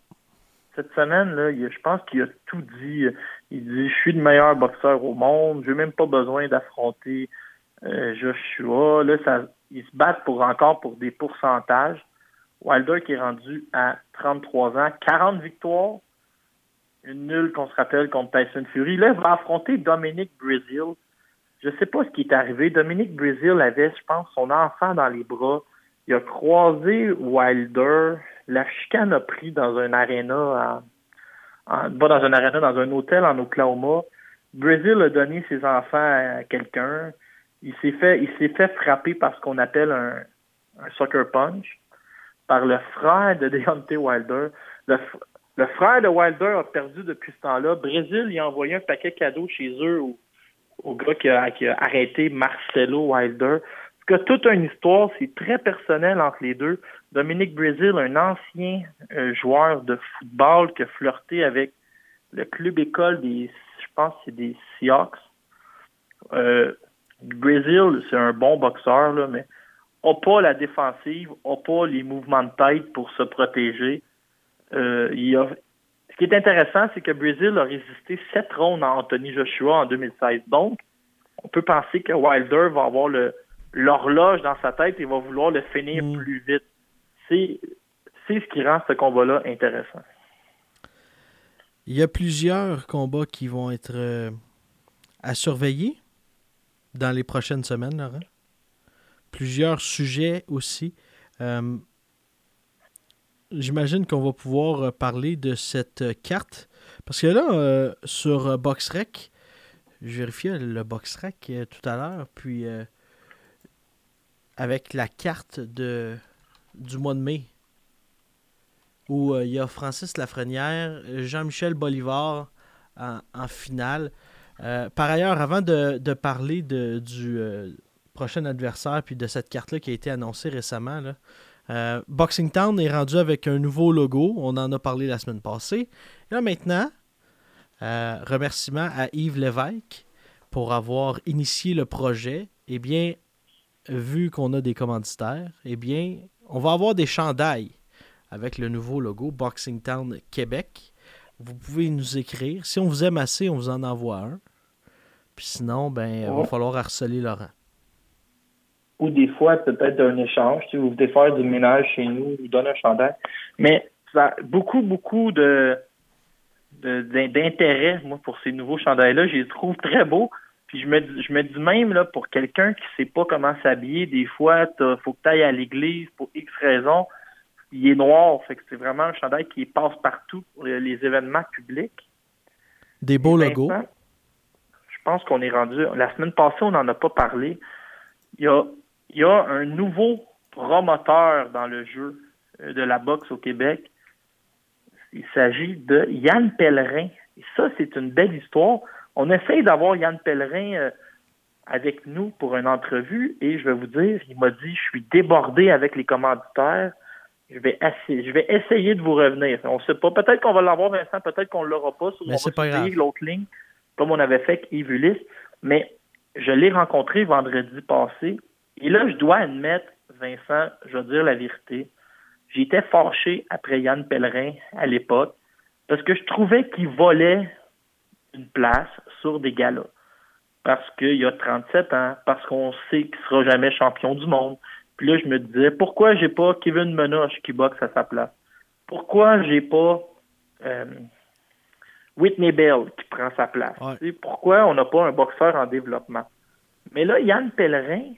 Cette semaine, là, il a- je pense qu'il a tout dit. Il dit Je suis le meilleur boxeur au monde, j'ai même pas besoin d'affronter euh, Joshua. Là, ça, ils se battent pour encore pour des pourcentages. Wilder qui est rendu à 33 ans, 40 victoires, une nulle qu'on se rappelle contre Tyson Fury. Là, il va affronter Dominic Brazil. Je sais pas ce qui est arrivé. Dominic Brazil avait, je pense, son enfant dans les bras. Il a croisé Wilder, la chicane a pris dans un aréna, pas dans un aréna, dans un hôtel en Oklahoma. Brésil a donné ses enfants à quelqu'un. Il s'est fait, il s'est fait frapper par ce qu'on appelle un, un soccer punch par le frère de Deontay Wilder. Le, frère de Wilder a perdu depuis ce temps-là. Brésil, il a envoyé un paquet cadeau chez eux au gars qui a, arrêté Marcelo Wilder. Parce que toute une histoire, c'est très personnel entre les deux. Dominique Brésil, un ancien euh, joueur de football qui a flirté avec le club école des, je pense, c'est des Seahawks. Euh, Brésil, c'est un bon boxeur, là, mais n'a pas la défensive, n'a pas les mouvements de tête pour se protéger. Euh, il a... Ce qui est intéressant, c'est que Brésil a résisté sept rondes à Anthony Joshua en 2016. Donc, on peut penser que Wilder va avoir l'horloge dans sa tête et va vouloir le finir mm. plus vite. C'est ce qui rend ce combat-là intéressant. Il y a plusieurs combats qui vont être euh, à surveiller dans les prochaines semaines, Laurent plusieurs sujets aussi. Euh, j'imagine qu'on va pouvoir euh, parler de cette euh, carte. Parce que là, sur BoxRec, je vérifiais le BoxRec tout à l'heure, puis avec la carte de, du mois de mai, où il y a Francis Lafrenière, Jean-Michel Bolivar en, finale. par ailleurs, avant de, de parler de, du, prochain adversaire puis de cette carte-là qui a été annoncée récemment. Euh, Boxing Town est rendu avec un nouveau logo. On en a parlé la semaine passée. là maintenant, euh, remerciement à Yves Lévesque pour avoir initié le projet. Eh bien, vu qu'on a des commanditaires, eh bien, on va avoir des chandails avec le nouveau logo Boxing Town Québec. Vous pouvez nous écrire. Si on vous aime assez, on vous en envoie un. Puis sinon, ben, il va falloir harceler Laurent ou des fois peut-être un échange. Si vous voulez faire du ménage chez nous, vous donne un chandail. Mais ça beaucoup, beaucoup de d'intérêt, moi, pour ces nouveaux chandails-là. Je les trouve très beaux. Puis je me, je me dis même, là, pour quelqu'un qui sait pas comment s'habiller, des fois, il faut que tu ailles à l'église pour X raisons. Il est noir, fait que c'est vraiment un chandail qui passe partout pour les, événements publics. Des beaux logos. Je pense qu'on est rendu. La semaine passée, on n'en a pas parlé. Il y a il y a un nouveau promoteur dans le jeu euh, de la boxe au Québec. Il s'agit de Yann Pellerin. Et ça, c'est une belle histoire. On essaye d'avoir Yann Pellerin euh, avec nous pour une entrevue et je vais vous dire, il m'a dit, je suis débordé avec les commanditaires. Je vais, essayer, je vais essayer de vous revenir. On ne sait pas. Peut-être qu'on va l'avoir, Vincent. Peut-être qu'on ne l'aura pas. Mais pas grave. l'autre ligne, comme on avait fait avec Yves Ulysse. Mais je l'ai rencontré vendredi passé et là, je dois admettre, Vincent, je vais dire la vérité. J'étais fâché après Yann Pellerin à l'époque parce que je trouvais qu'il volait une place sur des galas. Parce qu'il a 37 ans, parce qu'on sait qu'il sera jamais champion du monde. Puis là, je me disais, pourquoi j'ai pas Kevin Menoche qui boxe à sa place? Pourquoi j'ai pas euh, Whitney Bell qui prend sa place? Pourquoi on n'a pas un boxeur en développement? Mais là, Yann Pellerin,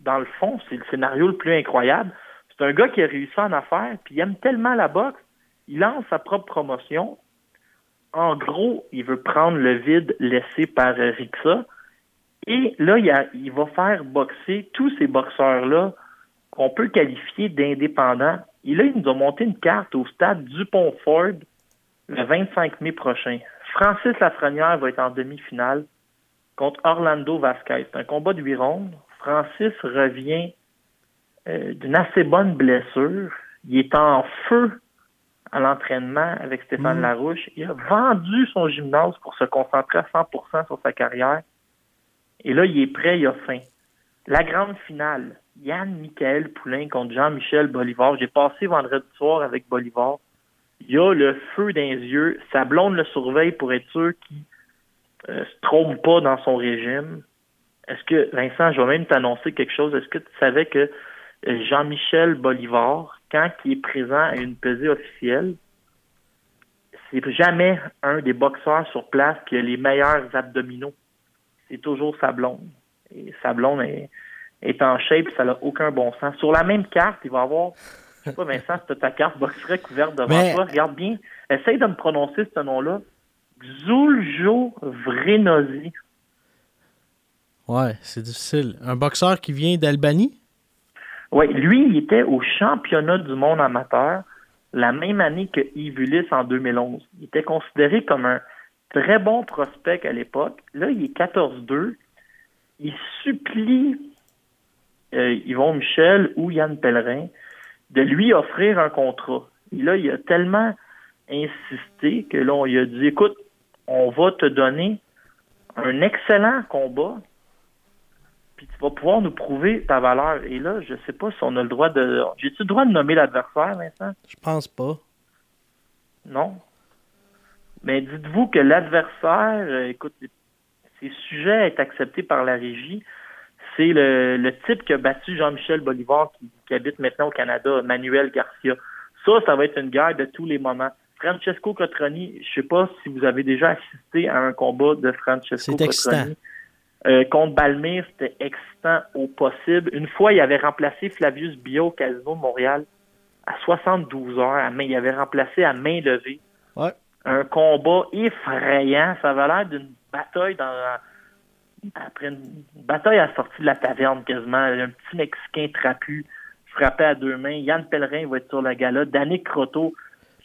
dans le fond, c'est le scénario le plus incroyable. C'est un gars qui a réussi en affaires, puis il aime tellement la boxe, il lance sa propre promotion. En gros, il veut prendre le vide laissé par Rixa. Et là, il, va faire boxer tous ces boxeurs-là qu'on peut qualifier d'indépendants. Et là, il nous a monté une carte au stade Dupont-Ford le 25 mai prochain. Francis Lafrenière va être en demi-finale contre Orlando Vasquez. C'est un combat de huit rondes. Francis revient euh, d'une assez bonne blessure. Il est en feu à l'entraînement avec Stéphane mm. Larouche. Il a vendu son gymnase pour se concentrer à 100% sur sa carrière. Et là, il est prêt, il a faim. La grande finale, Yann Michael Poulain contre Jean-Michel Bolivar. J'ai passé vendredi soir avec Bolivar. Il a le feu dans les yeux. Sa blonde le surveille pour être sûr qu'il ne euh, se trompe pas dans son régime. Est-ce que, Vincent, je vais même t'annoncer quelque chose. Est-ce que tu savais que euh, Jean-Michel Bolivar, quand il est présent à une pesée officielle, c'est jamais un des boxeurs sur place qui a les meilleurs abdominaux. C'est toujours sa blonde. Et sa blonde est, en shape, ça n'a aucun bon sens. Sur la même carte, il va avoir sais pas, Vincent, c'est ta carte boxerait couverte devant Mais- toi. Regarde bien. Essaye de me prononcer ce nom-là. Xuljo Vrenosi. Ouais, c'est difficile. Un boxeur qui vient d'Albanie? Oui, lui, il était au championnat du monde amateur la même année que Yves Ulysse en 2011. Il était considéré comme un très bon prospect à l'époque. Là, il est 14-2. Il supplie euh, Yvon Michel ou Yann Pellerin de lui offrir un contrat. Et là, il a tellement insisté que là, on lui a dit, écoute, on va te donner un excellent combat, puis tu vas pouvoir nous prouver ta valeur. Et là, je sais pas si on a le droit de... J'ai-tu le droit de nommer l'adversaire, Vincent? Je pense pas. Non. Mais dites-vous que l'adversaire, euh, écoute, c'est sujet à être accepté par la régie. C'est le, le type qui a battu Jean-Michel Bolivar, qui, qui habite maintenant au Canada, Manuel Garcia. Ça, ça va être une guerre de tous les moments. Francesco Cotroni, je sais pas si vous avez déjà assisté à un combat de Francesco. Cotroni. Euh, contre Balmire, c'était excitant au possible. Une fois, il avait remplacé Flavius Bio au Casino de Montréal à 72 heures. À main, il avait remplacé à main levée. Ouais. Un combat effrayant. Ça avait l'air d'une bataille dans après une bataille à la sortie de la taverne quasiment. Un petit Mexicain trapu frappé à deux mains. Yann Pellerin va être sur la gala. Danick Croteau.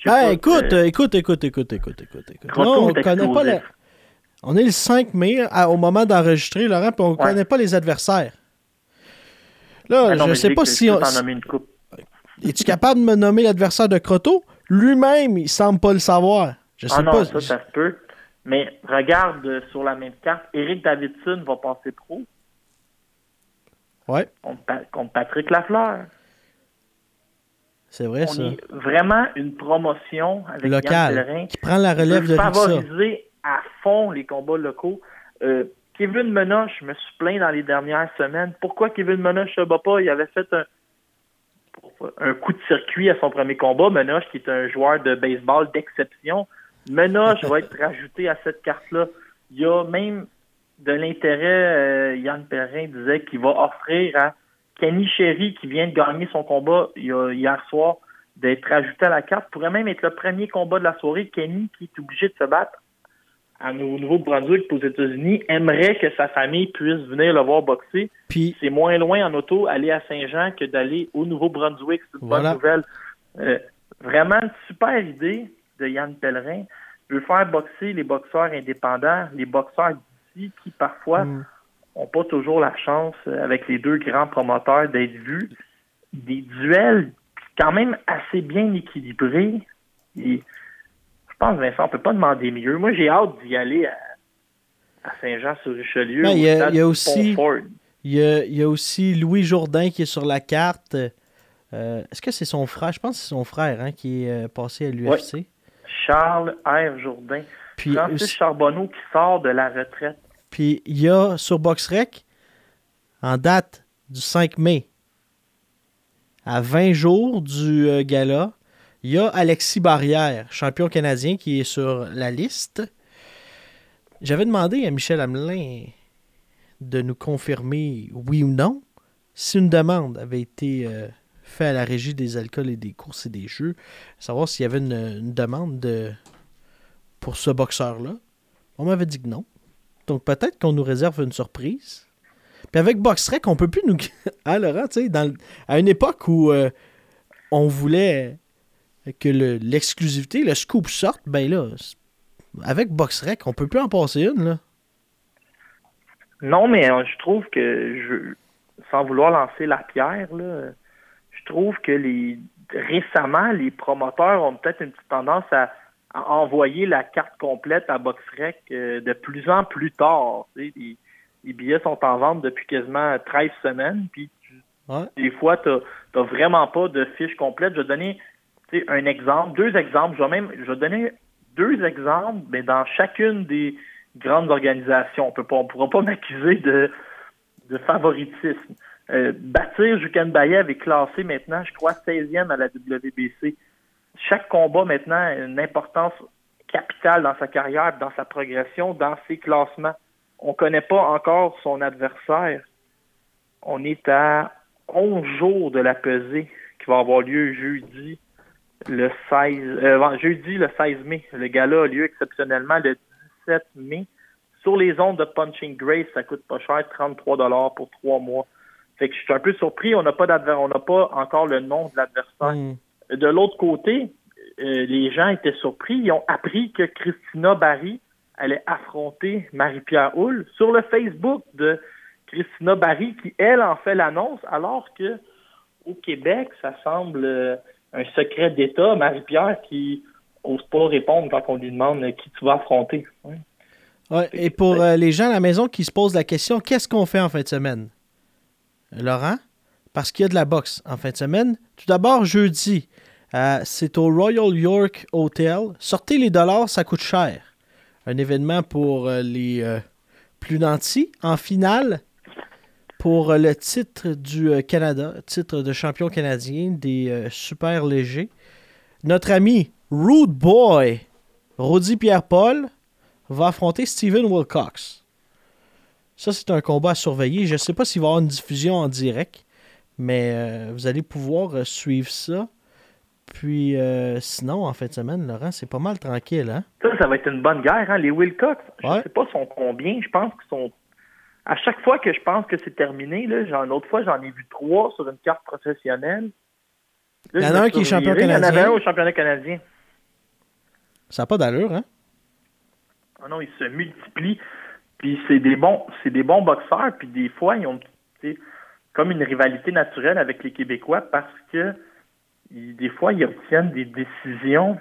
pas, écoute, euh, écoute, écoute, écoute, écoute, écoute, écoute. Croteau on connaît pas la... On est le 5 mai à- au moment d'enregistrer, Laurent, puis on Ouais. connaît pas les adversaires. Là, Ah non, je mais sais pas si on... <laughs> Es-tu capable de me nommer l'adversaire de Croteau? Lui-même, il semble pas le savoir. Je sais Ah non, pas. ça, ça se peut. Mais regarde euh, sur la même carte, Eric Davidson va passer pro Ouais, contre, Pa- contre Patrick Lafleur. c'est vrai, On ça. est vraiment une promotion avec Yann Local. Pellerin. Qui prend la relève de favoriser à fond les combats locaux. Euh, Kevin Menoche, je me suis plaint dans les dernières semaines. Pourquoi Kevin Menoche se bat pas? Il avait fait un, un coup de circuit à son premier combat. Menoche, qui est un joueur de baseball d'exception. Menoche va être rajouté à cette carte-là. Il y a même de l'intérêt, euh, Yann Perrin disait qu'il va offrir à Kenny Sherry, qui vient de gagner son combat hier soir, d'être ajouté à la carte. pourrait même être le premier combat de la soirée. Kenny, qui est obligé de se battre au Nouveau-Brunswick aux États-Unis, aimerait que sa famille puisse venir le voir boxer. Puis, C'est moins loin en auto aller à Saint-Jean que d'aller au Nouveau-Brunswick. C'est une Voilà. bonne nouvelle. Euh, vraiment une super idée de Yann Pellerin. Il veut faire boxer les boxeurs indépendants, les boxeurs d'ici qui parfois Hmm. n'ont pas toujours la chance, euh, avec les deux grands promoteurs, d'être vus. Des duels quand même assez bien équilibrés. Et je pense, Vincent, on peut pas demander mieux. Moi, j'ai hâte d'y aller à, à Saint-Jean-sur-Richelieu. Ben, il y a- y aussi- il y a, il y a aussi Louis Jourdain qui est sur la carte. Euh, Est-ce que c'est son frère? Je pense que c'est son frère hein, qui est euh, passé à l'UFC. Charles R. Jourdain. Puis, Francis aussi- Charbonneau qui sort de la retraite. puis il y a sur BoxRec, en date du 5 mai, à 20 jours du euh, gala, il y a Alexis Barrière, champion canadien, qui est sur la liste. J'avais demandé à Michel Hamelin de nous confirmer, oui ou non, si une demande avait été euh, faite à la régie des alcools et des courses et des jeux, savoir s'il y avait une, demande de, pour ce boxeur-là. On m'avait dit que non. Donc peut-être qu'on nous réserve une surprise. Puis avec BoxRec, on peut plus nous. <laughs> Ah, Laurent, tu sais, à une époque où euh, on voulait que le- l'exclusivité, le scoop sorte, ben là, avec BoxRec, on peut plus en passer une, là. Non, mais euh, je trouve que, je, sans vouloir lancer la pierre, là, je trouve que les récemment, les promoteurs ont peut-être une petite tendance à, à envoyer la carte complète à BoxRec euh, de plus en plus tard. Tu sais, les, les billets sont en vente depuis quasiment 13 semaines, puis tu- Ouais. des fois, tu n'as vraiment pas de fiche complète. Je vais donner un exemple, deux exemples. Je vais même je vais donner deux exemples, mais dans chacune des grandes organisations. On peut pas, on pourra pas <laughs> m'accuser de, favoritisme. Euh, Bâtir Jukan Bayev est classé maintenant, je crois, 16e à la WBC. Chaque combat maintenant a une importance capitale dans sa carrière, dans sa progression, dans ses classements. On ne connaît pas encore son adversaire. On est à 11 jours de la pesée qui va avoir lieu jeudi le 16 euh, jeudi le 16 mai. Le gala a lieu exceptionnellement le 17 mai. Sur les ondes de Punching Grace, ça coûte pas cher, 33 dollars pour trois mois. Fait que je suis un peu surpris, on n'a pas on n'a pas encore le nom de l'adversaire. Hmm. De l'autre côté, euh, les gens étaient surpris. Ils ont appris que Christina Barry allait affronter Marie-Pierre Houle sur le Facebook de Christina Barry, qui, elle, en fait l'annonce, alors que au Québec, ça semble euh, un secret d'État. Marie-Pierre qui n'ose pas répondre quand on lui demande qui tu vas affronter. Et pour euh, les gens à la maison qui se posent la question, qu'est-ce qu'on fait en fin de semaine? Laurent? Parce qu'il y a de la boxe en fin de semaine. Tout d'abord, jeudi, euh, c'est au Royal York Hotel. Sortez les dollars, ça coûte cher. Un événement pour euh, les plus nantis. En finale, pour le titre du Canada, titre de champion canadien des super légers. Notre ami Rude Boy, Rodi Pierre-Paul, va affronter Steven Wilcox. Ça, c'est un combat à surveiller. Je ne sais pas s'il va y avoir une diffusion en direct, mais vous allez pouvoir suivre ça. Puis euh, sinon, en fin de semaine, Laurent, c'est pas mal tranquille, hein? Ça, ça va être une bonne guerre, hein? Les Wilcox, je Ouais. sais pas sont combien, je pense qu'ils sont. À chaque fois que je pense que c'est terminé, là, j'en, l'autre fois, j'en ai vu trois sur une carte professionnelle. Là, Il y en a un qui est champion reviré, Il y en canadien. avait un au championnat canadien. Ça n'a pas d'allure, hein? Ah non, ils se multiplient. Puis c'est des bons, c'est des bons boxeurs. Puis des fois, ils ont comme une rivalité naturelle avec les Québécois parce que ils- des fois, ils obtiennent des décisions.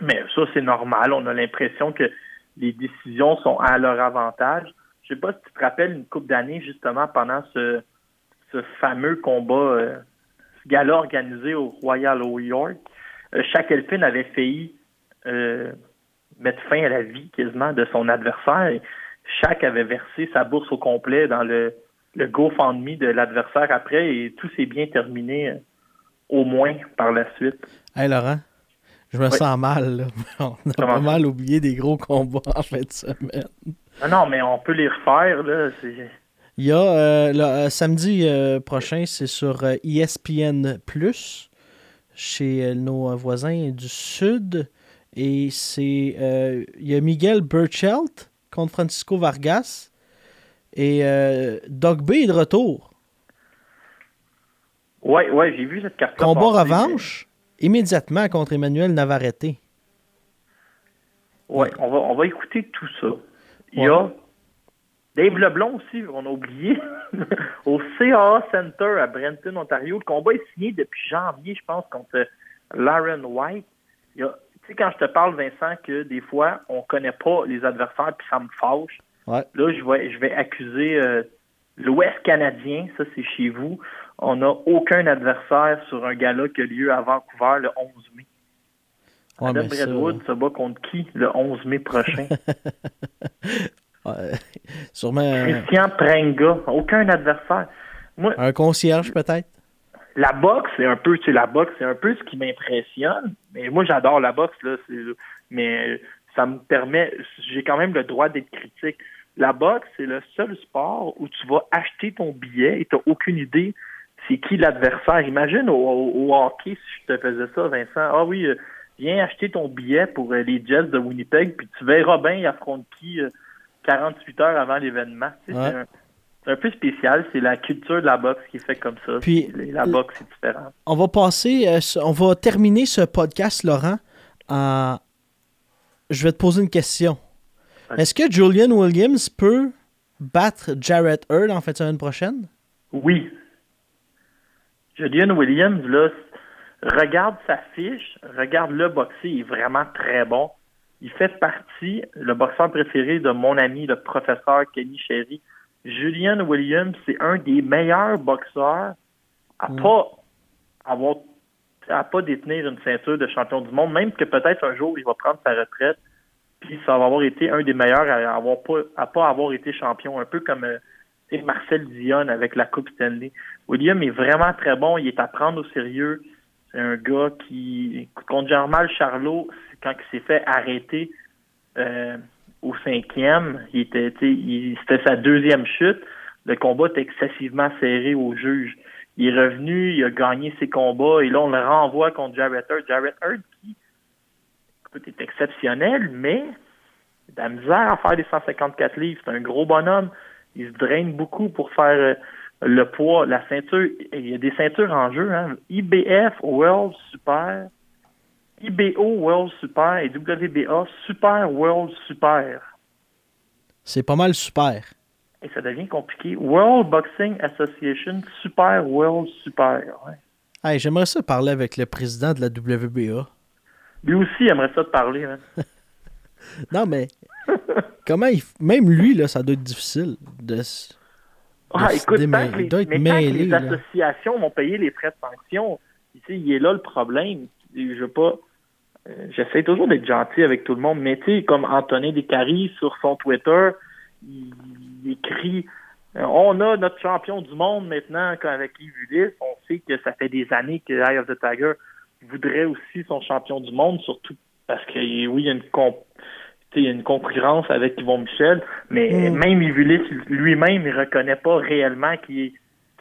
Mais ça, c'est normal. On a l'impression que les décisions sont à leur avantage. Je sais pas si tu te rappelles une couple d'années, justement, pendant ce, ce fameux combat, euh, ce gala organisé au Royal York. Euh, Shaq Elfin avait failli euh, mettre fin à la vie quasiment de son adversaire. Et Shaq avait versé sa bourse au complet dans le, le GoFundMe de l'adversaire après et tout s'est bien terminé euh, au moins par la suite. Hey, Laurent, je me Oui. sens mal, là. <laughs> On a Comment pas mal oublié des gros combats en fin de semaine. Ah non, mais on peut les refaire, là. Il y a euh, le, euh, samedi euh, prochain, c'est sur ESPN chez euh, nos voisins du Sud. Et c'est. euh, il y a Miguel Burchelt contre Francisco Vargas. Et euh, Doug B est de retour. Ouais, ouais, j'ai vu cette carte Combat revanche immédiatement contre Emmanuel Navarrete. Ouais, on va, on va écouter tout ça. Il y a Dave Leblon aussi, on a oublié, <laughs> au CAA Center à Brenton, Ontario. Le combat est signé depuis janvier, je pense, contre Lauren White. Tu sais, quand je te parle, Vincent, que des fois, on connaît pas les adversaires, puis ça me fâche. Ouais. Là, je vais, je vais accuser euh, l'Ouest canadien, ça c'est chez vous. On n'a aucun adversaire sur un gala qui a lieu à Vancouver le 11 mai. Ouais, Adam ça, se bat contre qui le 11 mai prochain? <laughs> ouais, sûrement Christian Prenga. Aucun adversaire. Moi, un concierge, peut-être? la boxe, c'est un peu, tu sais, la boxe, c'est un peu ce qui m'impressionne. Mais moi, j'adore la boxe, là. Mais ça me permet, j'ai quand même le droit d'être critique. La boxe, c'est le seul sport où tu vas acheter ton billet et tu n'as aucune idée c'est qui l'adversaire. Imagine au, au- au hockey si je te faisais ça, Vincent. Ah oui, euh, viens acheter ton billet pour euh, les Jets de Winnipeg, puis tu verras bien, ils affrontent qui euh, 48 heures avant l'événement. Tu sais, Ouais. C'est un, peu spécial. C'est la culture de la boxe qui est faite comme ça. Puis- la boxe, c'est différent. On va passer, euh, on va terminer ce podcast, Laurent, en. Je vais te poser une question. Est-ce que Julian Williams peut battre Jarrett Earl en fin de semaine prochaine? Oui. Julian Williams, là, regarde sa fiche, regarde le boxer, il est vraiment très bon. Il fait partie, le boxeur préféré de mon ami, le professeur Kenny Sherry. Julian Williams, c'est un des meilleurs boxeurs à Mm. pas avoir, à pas détenir une ceinture de champion du monde, même que peut-être un jour il va prendre sa retraite, puis ça va avoir été un des meilleurs à avoir pas, à pas avoir été champion, un peu comme euh, Marcel Dion avec la Coupe Stanley. William est vraiment très bon, il est à prendre au sérieux. Un gars qui, contre Jean-Mal Charlot, quand il s'est fait arrêter euh, au cinquième, il était, c'était sa deuxième chute. Le combat était excessivement serré au juge. il est revenu, il a gagné ses combats, et là, on le renvoie contre Jarrett Hurt. Jarrett Hurt, qui écoute, est exceptionnel, mais de la misère à faire des 154 livres. C'est un gros bonhomme. Il se draine beaucoup pour faire euh, le poids, la ceinture. Il y a des ceintures en jeu. Hein. IBF World Super, IBO World Super et WBA Super World Super. C'est pas mal super. Et ça devient compliqué. World Boxing Association Super World Super. Ouais. Hey, J'aimerais ça parler avec le président de la WBA. Lui aussi aimerait ça te parler. Hein. <laughs> Non, mais comment il... Même lui, là, ça doit être difficile de... Ah, écoute, tant que les, doit être mêlé, associations vont payer les frais de sanction, tu sais, il est là le problème. Je veux pas. euh, J'essaie toujours d'être gentil avec tout le monde, mais tu sais, comme Anthony Descaries sur son Twitter, il, il écrit euh, On a notre champion du monde maintenant avec Yves Ulysse. On sait que ça fait des années que Eye of the Tiger voudrait aussi son champion du monde, surtout parce que oui, il y a une comp- il y a une concurrence avec Yvon Michel, mais Mm. même Ulysse lui-même, il reconnaît pas réellement qu'il est,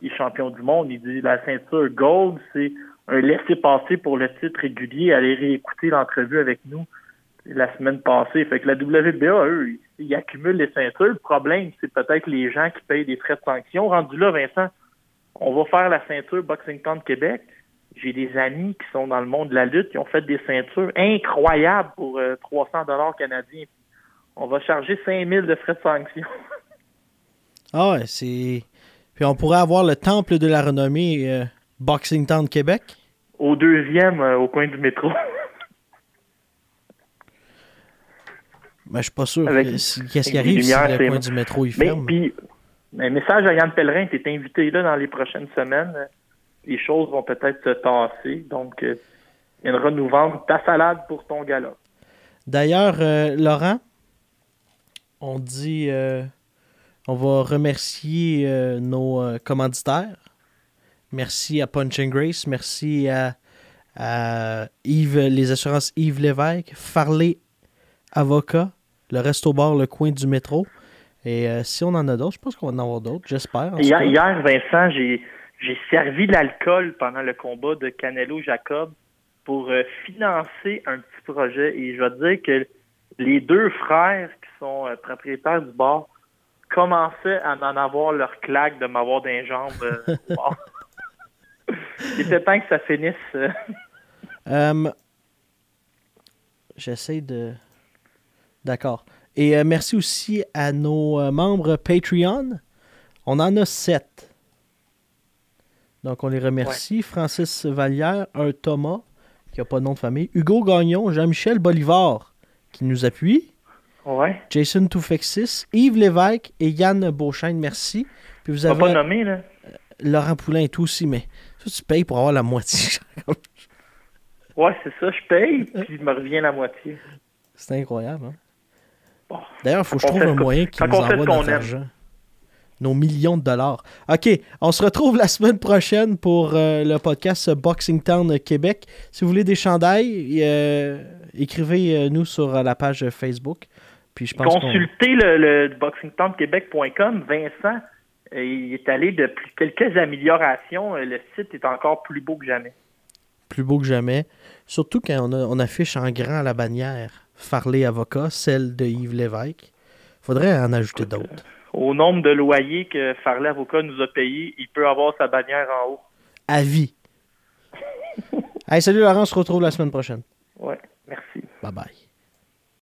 est champion du monde. Il dit la ceinture gold, c'est un laisser-passer pour le titre régulier. Allez réécouter l'entrevue avec nous la semaine passée. Fait que la WBA, eux, ils, accumulent les ceintures. Le problème, c'est peut-être les gens qui payent des frais de sanction. Rendu là, Vincent, on va faire la ceinture Boxing Town Québec. J'ai des amis qui sont dans le monde de la lutte qui ont fait des ceintures incroyables pour euh, 300 dollars canadiens. On va charger 5000 de frais de sanction. <laughs> Ah ouais, c'est... Puis on pourrait avoir le temple de la renommée euh, Boxing Town Québec. Au deuxième, euh, au coin du métro. Mais <laughs> je suis pas sûr qu'est-ce qui arrive si le coin du métro il Mais ferme. puis, un message à Yann Pellerin, tu es invité là dans les prochaines semaines. Les choses vont peut-être se tasser. Donc, il viendra nous vendre ta salade pour ton gala. D'ailleurs, euh, Laurent, on dit, euh, on va remercier euh, nos euh, commanditaires. Merci à Punch and Grace, merci à, à Yves, les assurances Yves Lévesque, Farley Avocat, le Resto Bar, le coin du métro. Et si on en a d'autres, je pense qu'on va en avoir d'autres, j'espère. hier, Vincent, j'ai j'ai servi l'alcool pendant le combat de Canelo Jacob pour euh, financer un petit projet. Et je vais te dire que les deux frères qui sont euh, propriétaires du bar commençaient à en avoir leur claque de m'avoir d'un jambes euh, au <laughs> bar. Il était temps que ça finisse. euh. Euh, J'essaie de. D'accord. Et merci aussi à nos membres Patreon. On en a sept. Donc, on les remercie. Francis Vallière, un Thomas, qui n'a pas de nom de famille. Hugo Gagnon, Jean-Michel Bolivar, qui nous appuie. Ouais. Jason Toufexis, Yves Lévesque et Yann Beauchesne, merci. Puis vous avez pas là. Laurent Poulain et tout aussi, mais ça, tu payes pour avoir la moitié. <laughs> Ouais, c'est ça, je paye, puis il me revient la moitié. C'est incroyable. Hein? Bon. D'ailleurs, il faut que je trouve un moyen qui nous envoie qu'on notre aime. argent. Nos millions de dollars. OK, on se retrouve la semaine prochaine pour euh, le podcast Boxing Town Québec. Si vous voulez des chandails, euh, écrivez-nous sur euh, la page Facebook. Puis je pense. Consultez le, le boxingtownquebec.com. Vincent, il est allé de plus- quelques améliorations. Le site est encore plus beau que jamais. plus beau que jamais. Surtout quand on, a- on affiche en grand la bannière Farley Avocat, celle de Yves Lévesque. faudrait en ajouter d'autres. Au nombre de loyers que Farley Avocat nous a payés, il peut avoir sa bannière en haut. À vie. <laughs> hey, salut Laurent, on se retrouve la semaine prochaine. Ouais, merci. Bye bye.